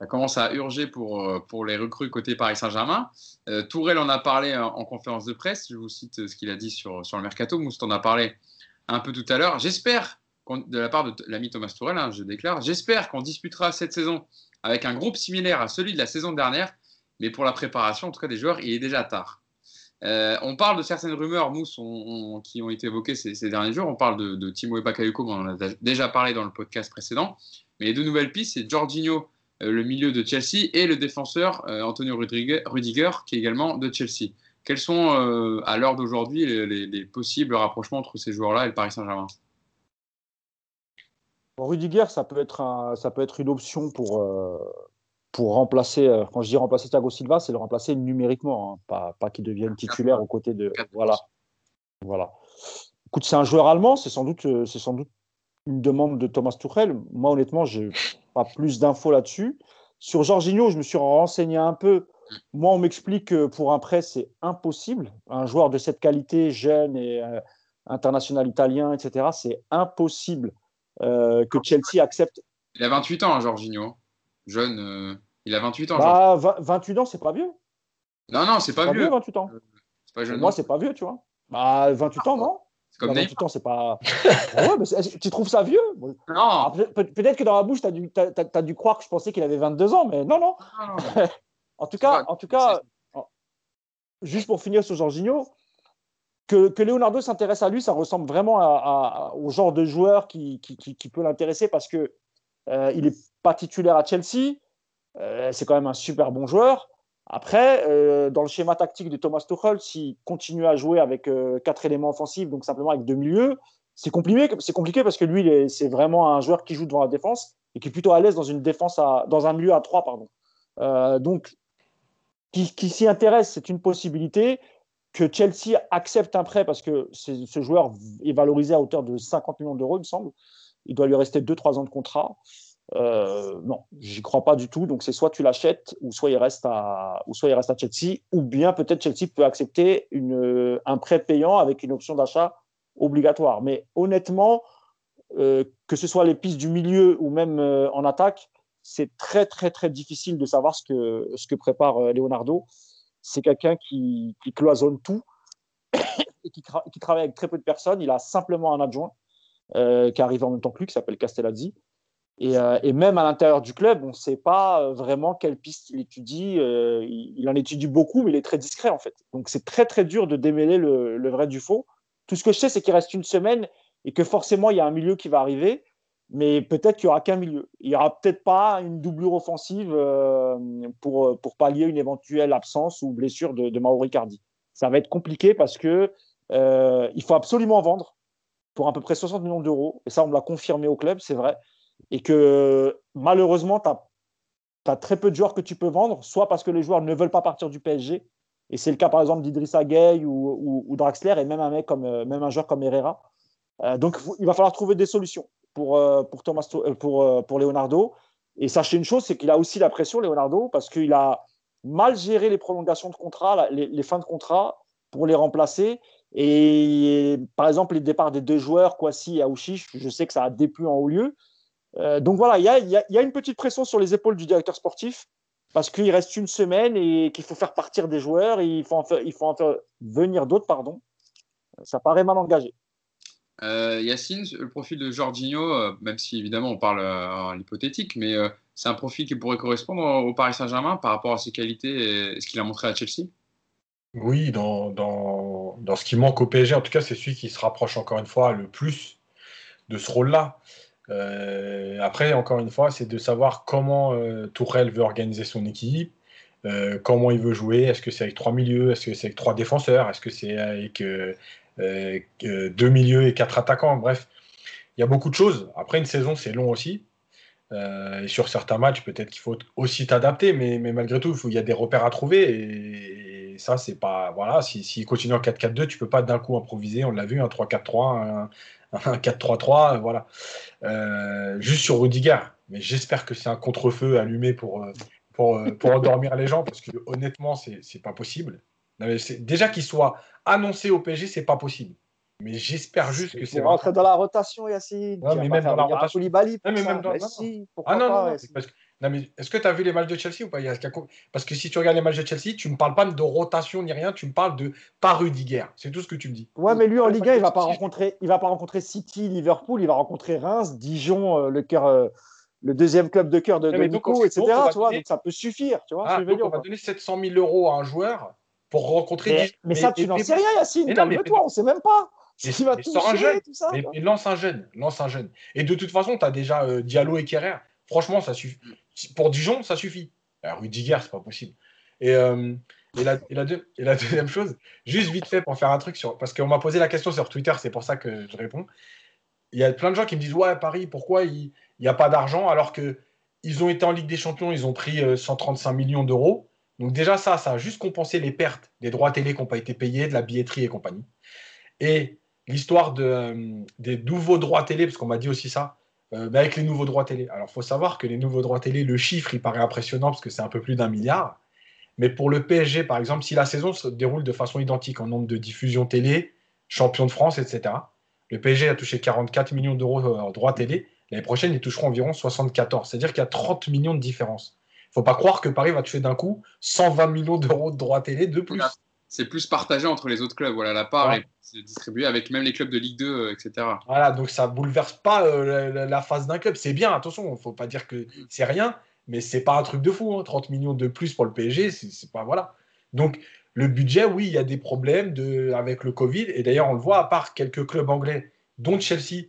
Ça commence à urger pour, euh, pour les recrues côté Paris Saint-Germain. Euh, Tourelle en a parlé en, en conférence de presse. Je vous cite euh, ce qu'il a dit sur, sur le mercato. Mousse en a parlé un peu tout à l'heure. J'espère, de la part de l'ami Thomas Tourelle, hein, je déclare, j'espère qu'on disputera cette saison avec un groupe similaire à celui de la saison dernière, mais pour la préparation, en tout cas des joueurs, il est déjà tard. Euh, on parle de certaines rumeurs, Mousse, qui ont été évoquées ces, derniers jours. On parle de, de Timo Bakayoko, on en a déjà parlé dans le podcast précédent. Mais les deux nouvelles pistes, c'est Jorginho, euh, le milieu de Chelsea, et le défenseur euh, Antonio Rudiger, qui est également de Chelsea. Quels sont, euh, à l'heure d'aujourd'hui, les, les- les possibles rapprochements entre ces joueurs-là et le Paris Saint-Germain? Rudiger, ça peut être, ça peut être une option pour, euh, pour remplacer. euh, quand je dis remplacer Thiago Silva, c'est le remplacer numériquement, hein, pas, pas qu'il devienne titulaire aux côtés de. Voilà. voilà. Écoute, c'est un joueur allemand, c'est sans euh, c'est sans doute une demande de Thomas Tuchel. Moi, honnêtement, j'ai pas plus d'infos là-dessus. Sur Jorginho, je me suis renseigné un peu. Moi, on m'explique que pour un prêt, c'est impossible. Un joueur de cette qualité, jeune et euh, international italien, etc., c'est impossible euh, que Chelsea accepte. Il a 28 ans, hein, Jorginho. Jeune, euh, il a 28 ans. Bah, 20 28 ans, c'est pas vieux. Non, non, c'est pas, Pas vieux. vieux, 28 ans. Pas jeune. Moi, non. c'est pas vieux, tu vois. Bah, 28 ans, non C'est comme Neymar. 28 ans, c'est pas. Ah ouais, mais tu trouves ça vieux? Non, alors, peut- peut- Peut-être que dans la bouche, tu as, dû croire que je pensais qu'il avait 22 ans, mais non, non. non, non. <laughs> En tout cas, pas- en tout cas juste pour finir sur Jorginho, que, que Leonardo s'intéresse à lui, ça ressemble vraiment à- à- au genre de joueur qui, qui, qui- qui peut l'intéresser parce que euh, il n'est pas titulaire à Chelsea. Euh, c'est quand même un super bon joueur. Après, euh, dans le schéma tactique de Thomas Tuchel, s'il continue à jouer avec euh, quatre éléments offensifs, donc simplement avec deux milieux, c'est compliqué, c'est compliqué parce que lui, c'est vraiment un joueur qui joue devant la défense et qui est plutôt à l'aise dans une défense à, dans un milieu à trois, pardon. Euh, donc, qui, qui s'y intéresse, c'est une possibilité. Que Chelsea accepte un prêt parce que ce joueur est valorisé à hauteur de 50 millions d'euros, il me semble. Il doit lui rester 2-3 ans de contrat. Euh, non, j'y crois pas du tout. Donc c'est soit tu l'achètes, ou soit il reste à, ou soit il reste à Chelsea, ou bien peut-être Chelsea peut accepter un prêt payant avec une option d'achat obligatoire. Mais honnêtement, euh, que ce soit les pistes du milieu ou même euh, en attaque, c'est très très très difficile de savoir ce que ce que prépare Leonardo. C'est quelqu'un qui, cloisonne tout <coughs> et qui, qui travaille avec très peu de personnes. Il a simplement un adjoint qui arrive en même temps que lui, qui s'appelle Castellazzi. Et, euh, et même à l'intérieur du club, on ne sait pas euh, vraiment quelle piste il étudie. Euh, il, en étudie beaucoup, mais il est très discret en fait. Donc c'est très très dur de démêler le, vrai du faux. Tout ce que je sais, c'est qu'il reste une semaine et que forcément il y a un milieu qui va arriver, mais peut-être qu'il n'y aura qu'un milieu. Il n'y aura peut-être pas une doublure offensive pour, pallier une éventuelle absence ou blessure de, de Mauro. Ça va être compliqué parce que il faut absolument vendre pour à peu près 60 millions d'euros. Et ça, on l'a confirmé au club, c'est vrai et que malheureusement, tu as, très peu de joueurs que tu peux vendre, soit parce que les joueurs ne veulent pas partir du PSG, et c'est le cas par exemple d'Idrissa Gueye ou, ou, Draxler, et même un, mec comme, euh, même un joueur comme Herrera. Euh, donc il va falloir trouver des solutions pour, euh, pour, Thomas, pour, pour Leonardo. Et sachez une chose, c'est qu'il a aussi la pression, Leonardo, parce qu'il a, mal géré les prolongations de contrat, les, fins de contrat pour les remplacer. Et par exemple, les départs des deux joueurs, Kwasi et Aouchiche, je sais que ça a déplu en haut lieu. Euh, donc voilà, il y a, une petite pression sur les épaules du directeur sportif parce qu'il reste une semaine et qu'il faut faire partir des joueurs et il faut en faire, il faut en faire venir d'autres, pardon. Ça paraît mal engagé. Euh, Yacine, le profil de Jorginho, euh, même si évidemment on parle en hypothétique, mais c'est un profil qui pourrait correspondre au Paris Saint-Germain par rapport à ses qualités et ce qu'il a montré à Chelsea? Oui, dans, dans, dans ce qui manque au PSG, en tout cas, c'est celui qui se rapproche encore une fois le plus de ce rôle-là. Euh, après, encore une fois, c'est de savoir comment euh, Tourelle veut organiser son équipe, euh, comment il veut jouer. Est-ce que c'est avec trois milieux? Est-ce que c'est avec trois défenseurs? Est-ce que c'est avec deux milieux et quatre attaquants? Bref, il y a beaucoup de choses. Après, une saison, c'est long aussi. et sur certains matchs, peut-être qu'il faut aussi t'adapter, mais, malgré tout, il, y a des repères à trouver. Et, ça, c'est pas. Voilà, s'il si, continue en 4-4-2, tu peux pas d'un coup improviser. On l'a vu, un 3-4-3, un 4-3-3, voilà. Euh, juste sur Rudiger, mais j'espère que c'est un contre-feu allumé pour, euh, pour, euh, pour endormir les gens, parce que honnêtement, c'est pas possible. déjà qu'il soit annoncé au PSG, c'est pas possible. Mais j'espère juste que c'est. rentrer dans la rotation, Yacine. Ouais, mais même dans la rotation. Koulibaly. mais même dans... ah non, non, non, parce que non, mais est-ce que tu as vu les matchs de Chelsea ou pas? Parce que si tu regardes les matchs de Chelsea, tu ne me parles pas de rotation ni rien, tu me parles de pas Rudiger. C'est tout ce que tu me dis. Ouais, mais lui en Ligue 1, il va pas rencontrer, il va pas rencontrer City, Liverpool, il va rencontrer Reims, Dijon, euh, le cœur, euh, le deuxième club de cœur de, de Nico, etc. tu vois, donc ça peut suffire. Tu vois, ah, on va donner 700 000 euros à un joueur pour rencontrer. Mais, mais, ça, tu n'en sais rien, Yacine. Calme-toi, on ne sait même pas. Il va tout ça. Mais, lance un jeune, lance un jeune. Et de toute façon, tu as déjà euh, Diallo et Kerrer. Franchement, ça suffit. Pour Dijon, ça suffit. Alors, Rudiger, c'est pas possible. Et, euh, et, la, deuxième chose, juste vite fait pour faire un truc sur. Parce qu'on m'a posé la question sur Twitter, c'est pour ça que je réponds. Il y a plein de gens qui me disent Ouais, Paris, pourquoi il n'y a pas d'argent alors qu'ils ont été en Ligue des Champions, ils ont pris 135 euh, millions d'euros. Donc, déjà, ça, ça a juste compensé les pertes des droits télé qui n'ont pas été payés, de la billetterie et compagnie. Et l'histoire euh, des nouveaux droits télé, parce qu'on m'a dit aussi ça, euh, avec les nouveaux droits télé. Alors, il faut savoir que les nouveaux droits télé, le chiffre, il paraît impressionnant parce que c'est un peu plus d'un milliard. Mais pour le PSG, par exemple, si la saison se déroule de façon identique en nombre de diffusions télé, champion de France, etc., le PSG a touché 44 millions d'euros en droits télé. L'année prochaine, ils toucheront environ 74. C'est-à-dire qu'il y a 30 millions de différence. Il ne faut pas croire que Paris va toucher d'un coup 120 millions d'euros de droits télé de plus c'est plus partagé entre les autres clubs. Voilà, la part est distribuée avec même les clubs de Ligue 2, euh, etc. Voilà, donc ça bouleverse pas euh, la, phase d'un club. C'est bien, attention, il ne faut pas dire que c'est rien, mais c'est pas un truc de fou. 30 hein. millions de plus pour le PSG, c'est pas voilà. Donc le budget, oui, il y a des problèmes de, avec le Covid. Et d'ailleurs, on le voit, à part quelques clubs anglais, dont Chelsea,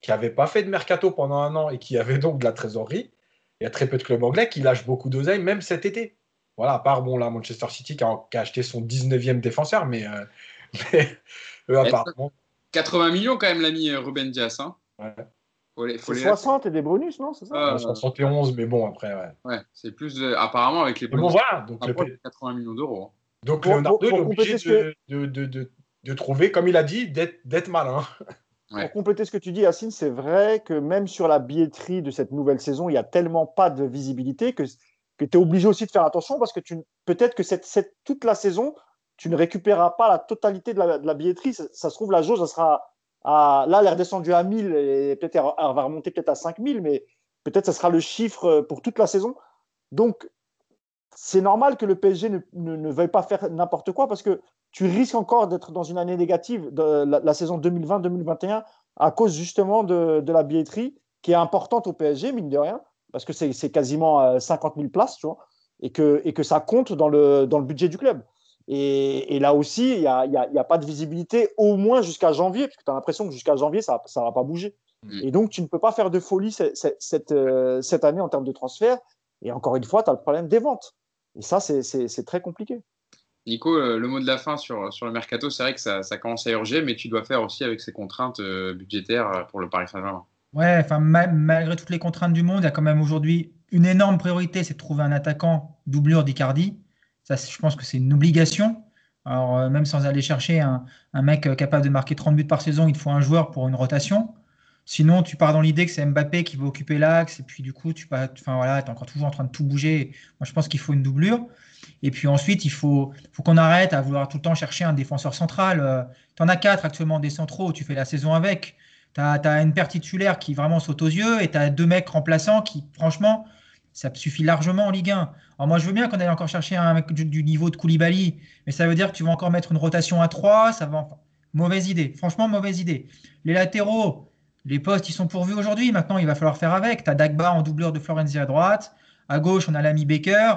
qui n'avaient pas fait de mercato pendant un an et qui avaient donc de la trésorerie, il y a très peu de clubs anglais qui lâchent beaucoup d'oseille, même cet été. Voilà, à part bon, là, Manchester City qui a, acheté son 19e défenseur, mais, euh, <laughs> mais 80 millions quand même, l'ami euh, Ruben Dias. Hein. Ouais. 60 et des bonus, non C'est ça 71, mais bon, après, ouais. Ouais, c'est plus apparemment avec les bonus. Bon, voilà, donc 80 millions d'euros. Hein. Donc Leonardo est obligé de, de, de, de, trouver, comme il a dit, d'être malin. Pour compléter ce que tu dis, Yacine, c'est vrai que même sur la billetterie de cette nouvelle saison, il n'y a tellement pas de visibilité que que tu es obligé aussi de faire attention parce que peut-être que toute la saison, tu ne récupéreras pas la totalité de la, billetterie. Ça, se trouve, la jauge, ça sera là, elle est redescendue à 1000 et peut-être elle va remonter peut-être à 5000, mais peut-être ça sera le chiffre pour toute la saison. Donc, c'est normal que le PSG ne, veuille pas faire n'importe quoi parce que tu risques encore d'être dans une année négative la, saison 2020-2021 à cause justement de, de, la billetterie qui est importante au PSG, mine de rien parce que c'est quasiment 50 euh, 000 places, tu vois, et que, et que ça compte dans le, dans le budget du club. Et, et là aussi, il n'y a, y a, y a, pas de visibilité, au moins jusqu'à janvier, parce que tu as l'impression que jusqu'à janvier, ça ne va pas bouger. Mm. Et donc, tu ne peux pas faire de folie cette, cette, euh, cette année en termes de transfert. Et encore une fois, tu as le problème des ventes. Et ça, c'est très compliqué. Nico, euh, le mot de la fin sur, sur le mercato, c'est vrai que ça, ça, commence à urger, mais tu dois faire aussi avec ces contraintes budgétaires pour le Paris Saint-Germain. Ouais, enfin, malgré toutes les contraintes du monde, il y a quand même aujourd'hui une énorme priorité, c'est de trouver un attaquant doublure d'Icardi. Ça, je pense que c'est une obligation. Alors, euh, même sans aller chercher un, mec euh, capable de marquer 30 buts par saison, il faut un joueur pour une rotation. Sinon, tu pars dans l'idée que c'est Mbappé qui va occuper l'axe, et puis du coup, tu enfin, voilà, es encore toujours en train de tout bouger. Moi, je pense qu'il faut une doublure. Et puis ensuite, il faut, faut qu'on arrête à vouloir tout le temps chercher un défenseur central. tu en as quatre actuellement des centraux, tu fais la saison avec. Tu as, une paire titulaire qui vraiment saute aux yeux et tu as deux mecs remplaçants qui, franchement, ça suffit largement en Ligue 1. Alors moi, je veux bien qu'on aille encore chercher un mec du, niveau de Koulibaly, mais ça veut dire que tu vas encore mettre une rotation à 3. Ça va... Mauvaise idée. Franchement, mauvaise idée. Les latéraux, les postes, ils sont pourvus aujourd'hui. Maintenant, il va falloir faire avec. Tu as Dagba en doubleur de Florenzi à droite. À gauche, on a l'ami Baker.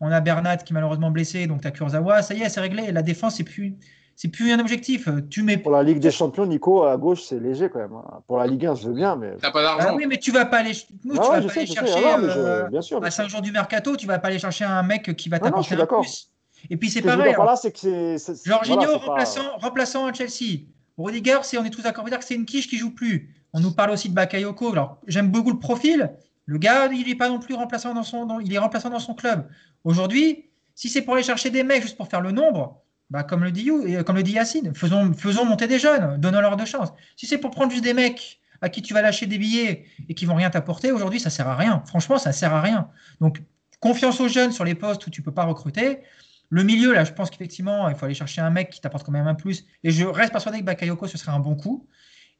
On a Bernat qui est malheureusement blessé, donc tu as Kurzawa. Ça y est, c'est réglé. La défense, c'est plus c'est plus un objectif. Tu mets pour la Ligue des Champions, Nico à gauche, c'est léger quand même. Hein. Pour la Ligue 1, je veux bien, mais t'as pas d'argent. Ah oui, mais tu vas pas aller. Nous, tu vas pas aller chercher. Bien sûr, à 5 jours du mercato, tu vas pas aller chercher un mec qui va t'apporter un plus. Et puis c'est pareil. Là, c'est que c'est. Jorginho remplaçant, remplaçant à Chelsea. Rudiger, c'est on est tous d'accord pour dire que c'est une quiche qui joue plus. On nous parle aussi de Bakayoko. Alors j'aime beaucoup le profil. Le gars, il n'est pas non plus remplaçant dans son, il est remplaçant dans son club. Aujourd'hui, si c'est pour aller chercher des mecs juste pour faire le nombre, bah, comme, le dit, comme le dit Yacine, faisons, monter des jeunes, donnons-leur de chance. Si c'est pour prendre juste des mecs à qui tu vas lâcher des billets et qui vont rien t'apporter, aujourd'hui, ça sert à rien. Franchement, ça sert à rien. Donc, confiance aux jeunes sur les postes où tu peux pas recruter. Le milieu, là, je pense qu'effectivement, il faut aller chercher un mec qui t'apporte quand même un plus. Et je reste persuadé que Bakayoko, ce serait un bon coup.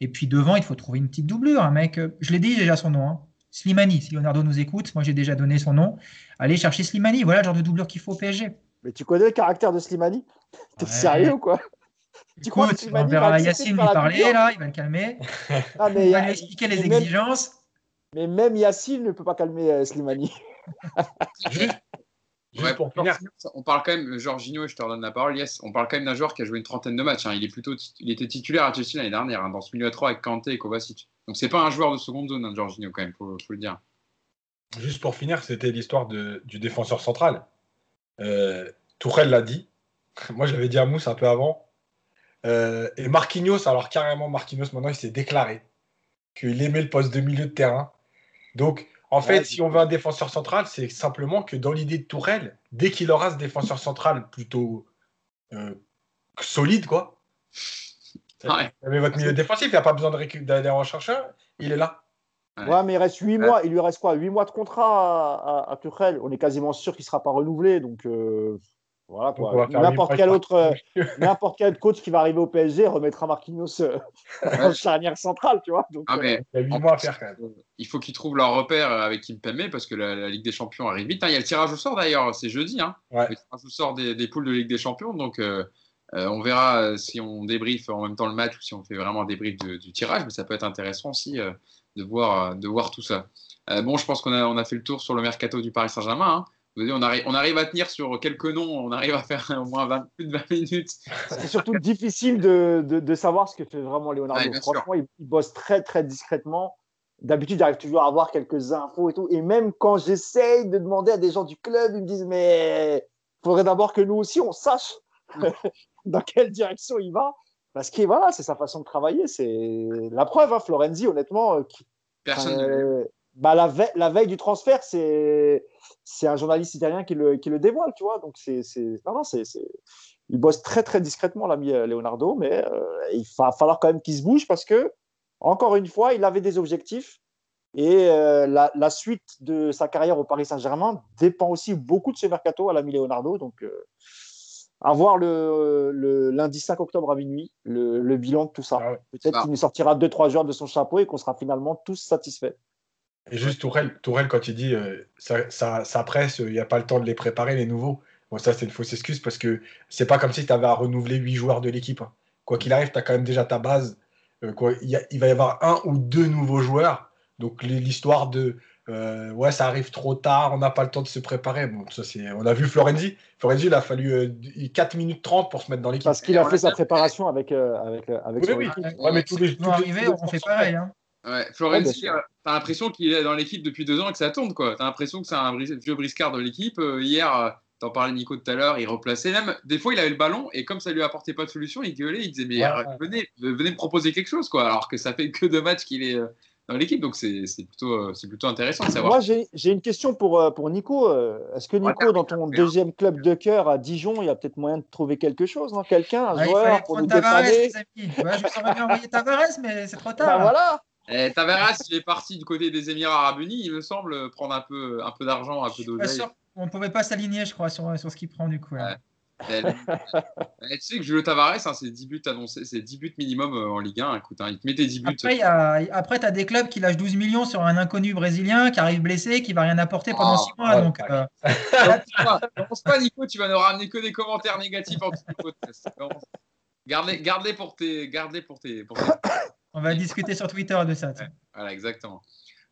Et puis devant, il faut trouver une petite doublure. Un mec, je l'ai dit déjà son nom, hein. Slimani. Si Leonardo nous écoute, moi j'ai déjà donné son nom. Allez chercher Slimani. Voilà le genre de doublure qu'il faut au PSG. Mais tu connais le caractère de Slimani? T'es sérieux ou quoi? Tu crois que on verra Yacine lui parler, là, il va le calmer. <laughs> Ah, mais il va lui expliquer les exigences. Mais même Yacine ne peut pas calmer euh, Slimani. <laughs> <laughs> on parle quand même, Jorginho, je te redonne la parole, yes, on parle quand même d'un joueur qui a joué une trentaine de matchs. Hein. Il, est plutôt, il était titulaire à Chelsea l'année dernière, hein, dans ce milieu à 3 avec Kanté et Kovacic. Donc c'est pas un joueur de seconde zone, hein, Jorginho, quand même, faut, faut le dire. Juste pour finir, c'était l'histoire du défenseur central. Euh, Tourelle l'a dit. <laughs> Moi, j'avais dit à Mousse un peu avant. Euh, et Marquinhos, alors carrément, Marquinhos, maintenant, il s'est déclaré qu'il aimait le poste de milieu de terrain. Donc, en fait, si on veut un défenseur central, c'est simplement que dans l'idée de Tourelle, dès qu'il aura ce défenseur central plutôt euh, solide, quoi. Ouais. votre milieu défensif, il n'y a pas besoin d'aller en chercher un, il est là. Ouais. mais il reste 8 mois. Il lui reste quoi 8 mois de contrat à, à, On est quasiment sûr qu'il ne sera pas renouvelé. Donc, euh, voilà quoi. N'importe quel autre, euh, <laughs> n'importe quel coach qui va arriver au PSG remettra Marquinhos euh, en charnière centrale, tu vois. Donc, ah, mais, il y a 8 mois à faire quand même. Il faut qu'ils trouvent leur repère avec Kimpembe parce que la, Ligue des Champions arrive vite. Hein, il y a le tirage au sort d'ailleurs, c'est jeudi. Hein, Le tirage au sort des, des, poules de Ligue des Champions. Donc, on verra si on débriefe en même temps le match ou si on fait vraiment un débrief du tirage. Mais ça peut être intéressant aussi de voir, euh, de voir tout ça. Euh, bon, je pense qu'on a, on a fait le tour sur le mercato du Paris Saint-Germain. Hein. On arrive, on arrive à tenir sur quelques noms, on arrive à faire au moins plus de 20 minutes. C'est surtout difficile de, de, savoir ce que fait vraiment Leonardo. Franchement, il, bosse très très discrètement. D'habitude, il arrive toujours à avoir quelques infos et tout. Et même quand j'essaye de demander à des gens du club, ils me disent Mais il faudrait d'abord que nous aussi, on sache <laughs> dans quelle direction il va. Parce que voilà, c'est sa façon de travailler. C'est la preuve, hein, Florenzi, honnêtement. Euh, Personne. Euh, bah, la, veille, la veille du transfert, c'est c'est un journaliste italien qui le, qui le dévoile, tu vois. Donc c'est non, non, c'est il bosse très très discrètement l'ami euh, Leonardo, mais il va falloir quand même qu'il se bouge parce que encore une fois, il avait des objectifs et la, la, suite de sa carrière au Paris Saint-Germain dépend aussi beaucoup de ce mercato à l'ami Leonardo. Donc à voir le, lundi 5 octobre à minuit, le, bilan de tout ça. Ah Peut-être qu'il nous sortira 2-3 joueurs de son chapeau et qu'on sera finalement tous satisfaits. Et juste Tourelle, Tourelle quand il dit euh, ça, presse, il n'y a pas le temps de les préparer, les nouveaux. Bon, ça, c'est une fausse excuse parce que c'est pas comme si tu avais à renouveler 8 joueurs de l'équipe. Hein. Quoi qu'il arrive, tu as quand même déjà ta base. Euh, quoi, il, il, va y avoir un ou deux nouveaux joueurs. Donc, l'histoire de euh, ouais, ça arrive trop tard, on n'a pas le temps de se préparer. Bon, ça, c'est... On a vu Florenzi. Florenzi, il a fallu 4 euh, minutes 30 pour se mettre dans l'équipe. Parce qu'il a fait sa préparation avec, euh, avec, avec oui, oui. Ouais, mais tous les, tous arriver, on fait pareil. Hein. Ouais, Florenzi, t'as l'impression qu'il est dans l'équipe depuis deux ans et que ça tourne. quoi. T'as l'impression que c'est un vieux briscard de l'équipe. hier, t'en parlais Nico tout à l'heure, il replaçait. Même des fois, il avait le ballon et comme ça lui apportait pas de solution, il gueulait, il disait mais venez, venez me proposer quelque chose quoi. Alors que ça fait que deux matchs qu'il est dans l'équipe. Donc, c'est plutôt, euh, plutôt intéressant de savoir. Moi, j'ai une question pour, euh, pour Nico. Euh, est-ce que Nico, dans ton deuxième club de cœur à Dijon, il y a peut-être moyen de trouver quelque chose, non Quelqu'un, un joueur pour nous Tavares, les amis. je me serais bien envoyer Tavares, mais c'est trop tard. Ben voilà. Eh, Tavares, il est parti du côté des Émirats Arabes Unis, il me semble, prendre un peu, un peu d'argent, un peu d'oseille. on pouvait pas s'aligner, je crois, sur, sur ce qu'il prend du coup. là. Elle- <laughs> elle- tu sais que Julio Tavares, hein, c'est 10 buts annoncés, c'est 10 buts minimum euh, en Ligue 1. Écoute, hein, il te met tes 10 buts. Après, a- tu as des clubs qui lâchent 12 millions sur un inconnu brésilien qui arrive blessé, qui va rien apporter pendant Oh, 6 mois. ouais, donc, euh, pas, commence pas, Nico, tu vas nous ramener que des commentaires négatifs en dessous du podcast. Garde-les garde pour tes. Garde pour tes, pour tes- on va discuter sur Twitter de ça. Voilà, exactement.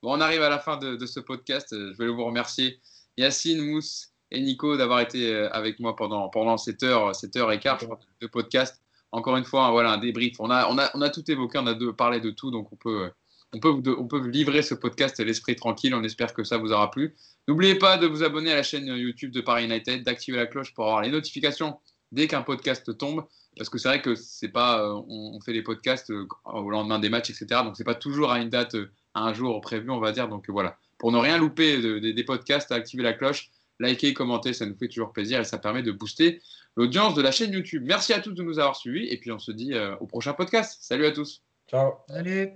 Bon, on arrive à la fin de, de ce podcast. Euh, Je vais vous remercier, Yacine, Mousse et Nico, d'avoir été euh, avec moi pendant, pendant cette heure, cette heure et quart de podcast. Encore une fois, voilà, un débrief. On a, on a, on a tout évoqué, on a de, parlé de tout, donc on peut, on peut, vous, on peut vous livrer ce podcast l'esprit tranquille. On espère que ça vous aura plu. N'oubliez pas de vous abonner à la chaîne YouTube de Paris United, d'activer la cloche pour avoir les notifications dès qu'un podcast tombe. Parce que c'est vrai que c'est pas, euh, on, on fait les podcasts euh, au lendemain des matchs, etc. Donc c'est pas toujours à une date, euh, à un jour prévu, on va dire. Donc voilà, pour ne rien louper de- de- des podcasts, activez la cloche, likez, commentez, ça nous fait toujours plaisir et ça permet de booster l'audience de la chaîne YouTube. Merci à tous de nous avoir suivis et puis on se dit euh, au prochain podcast. Salut à tous. Ciao. Allez.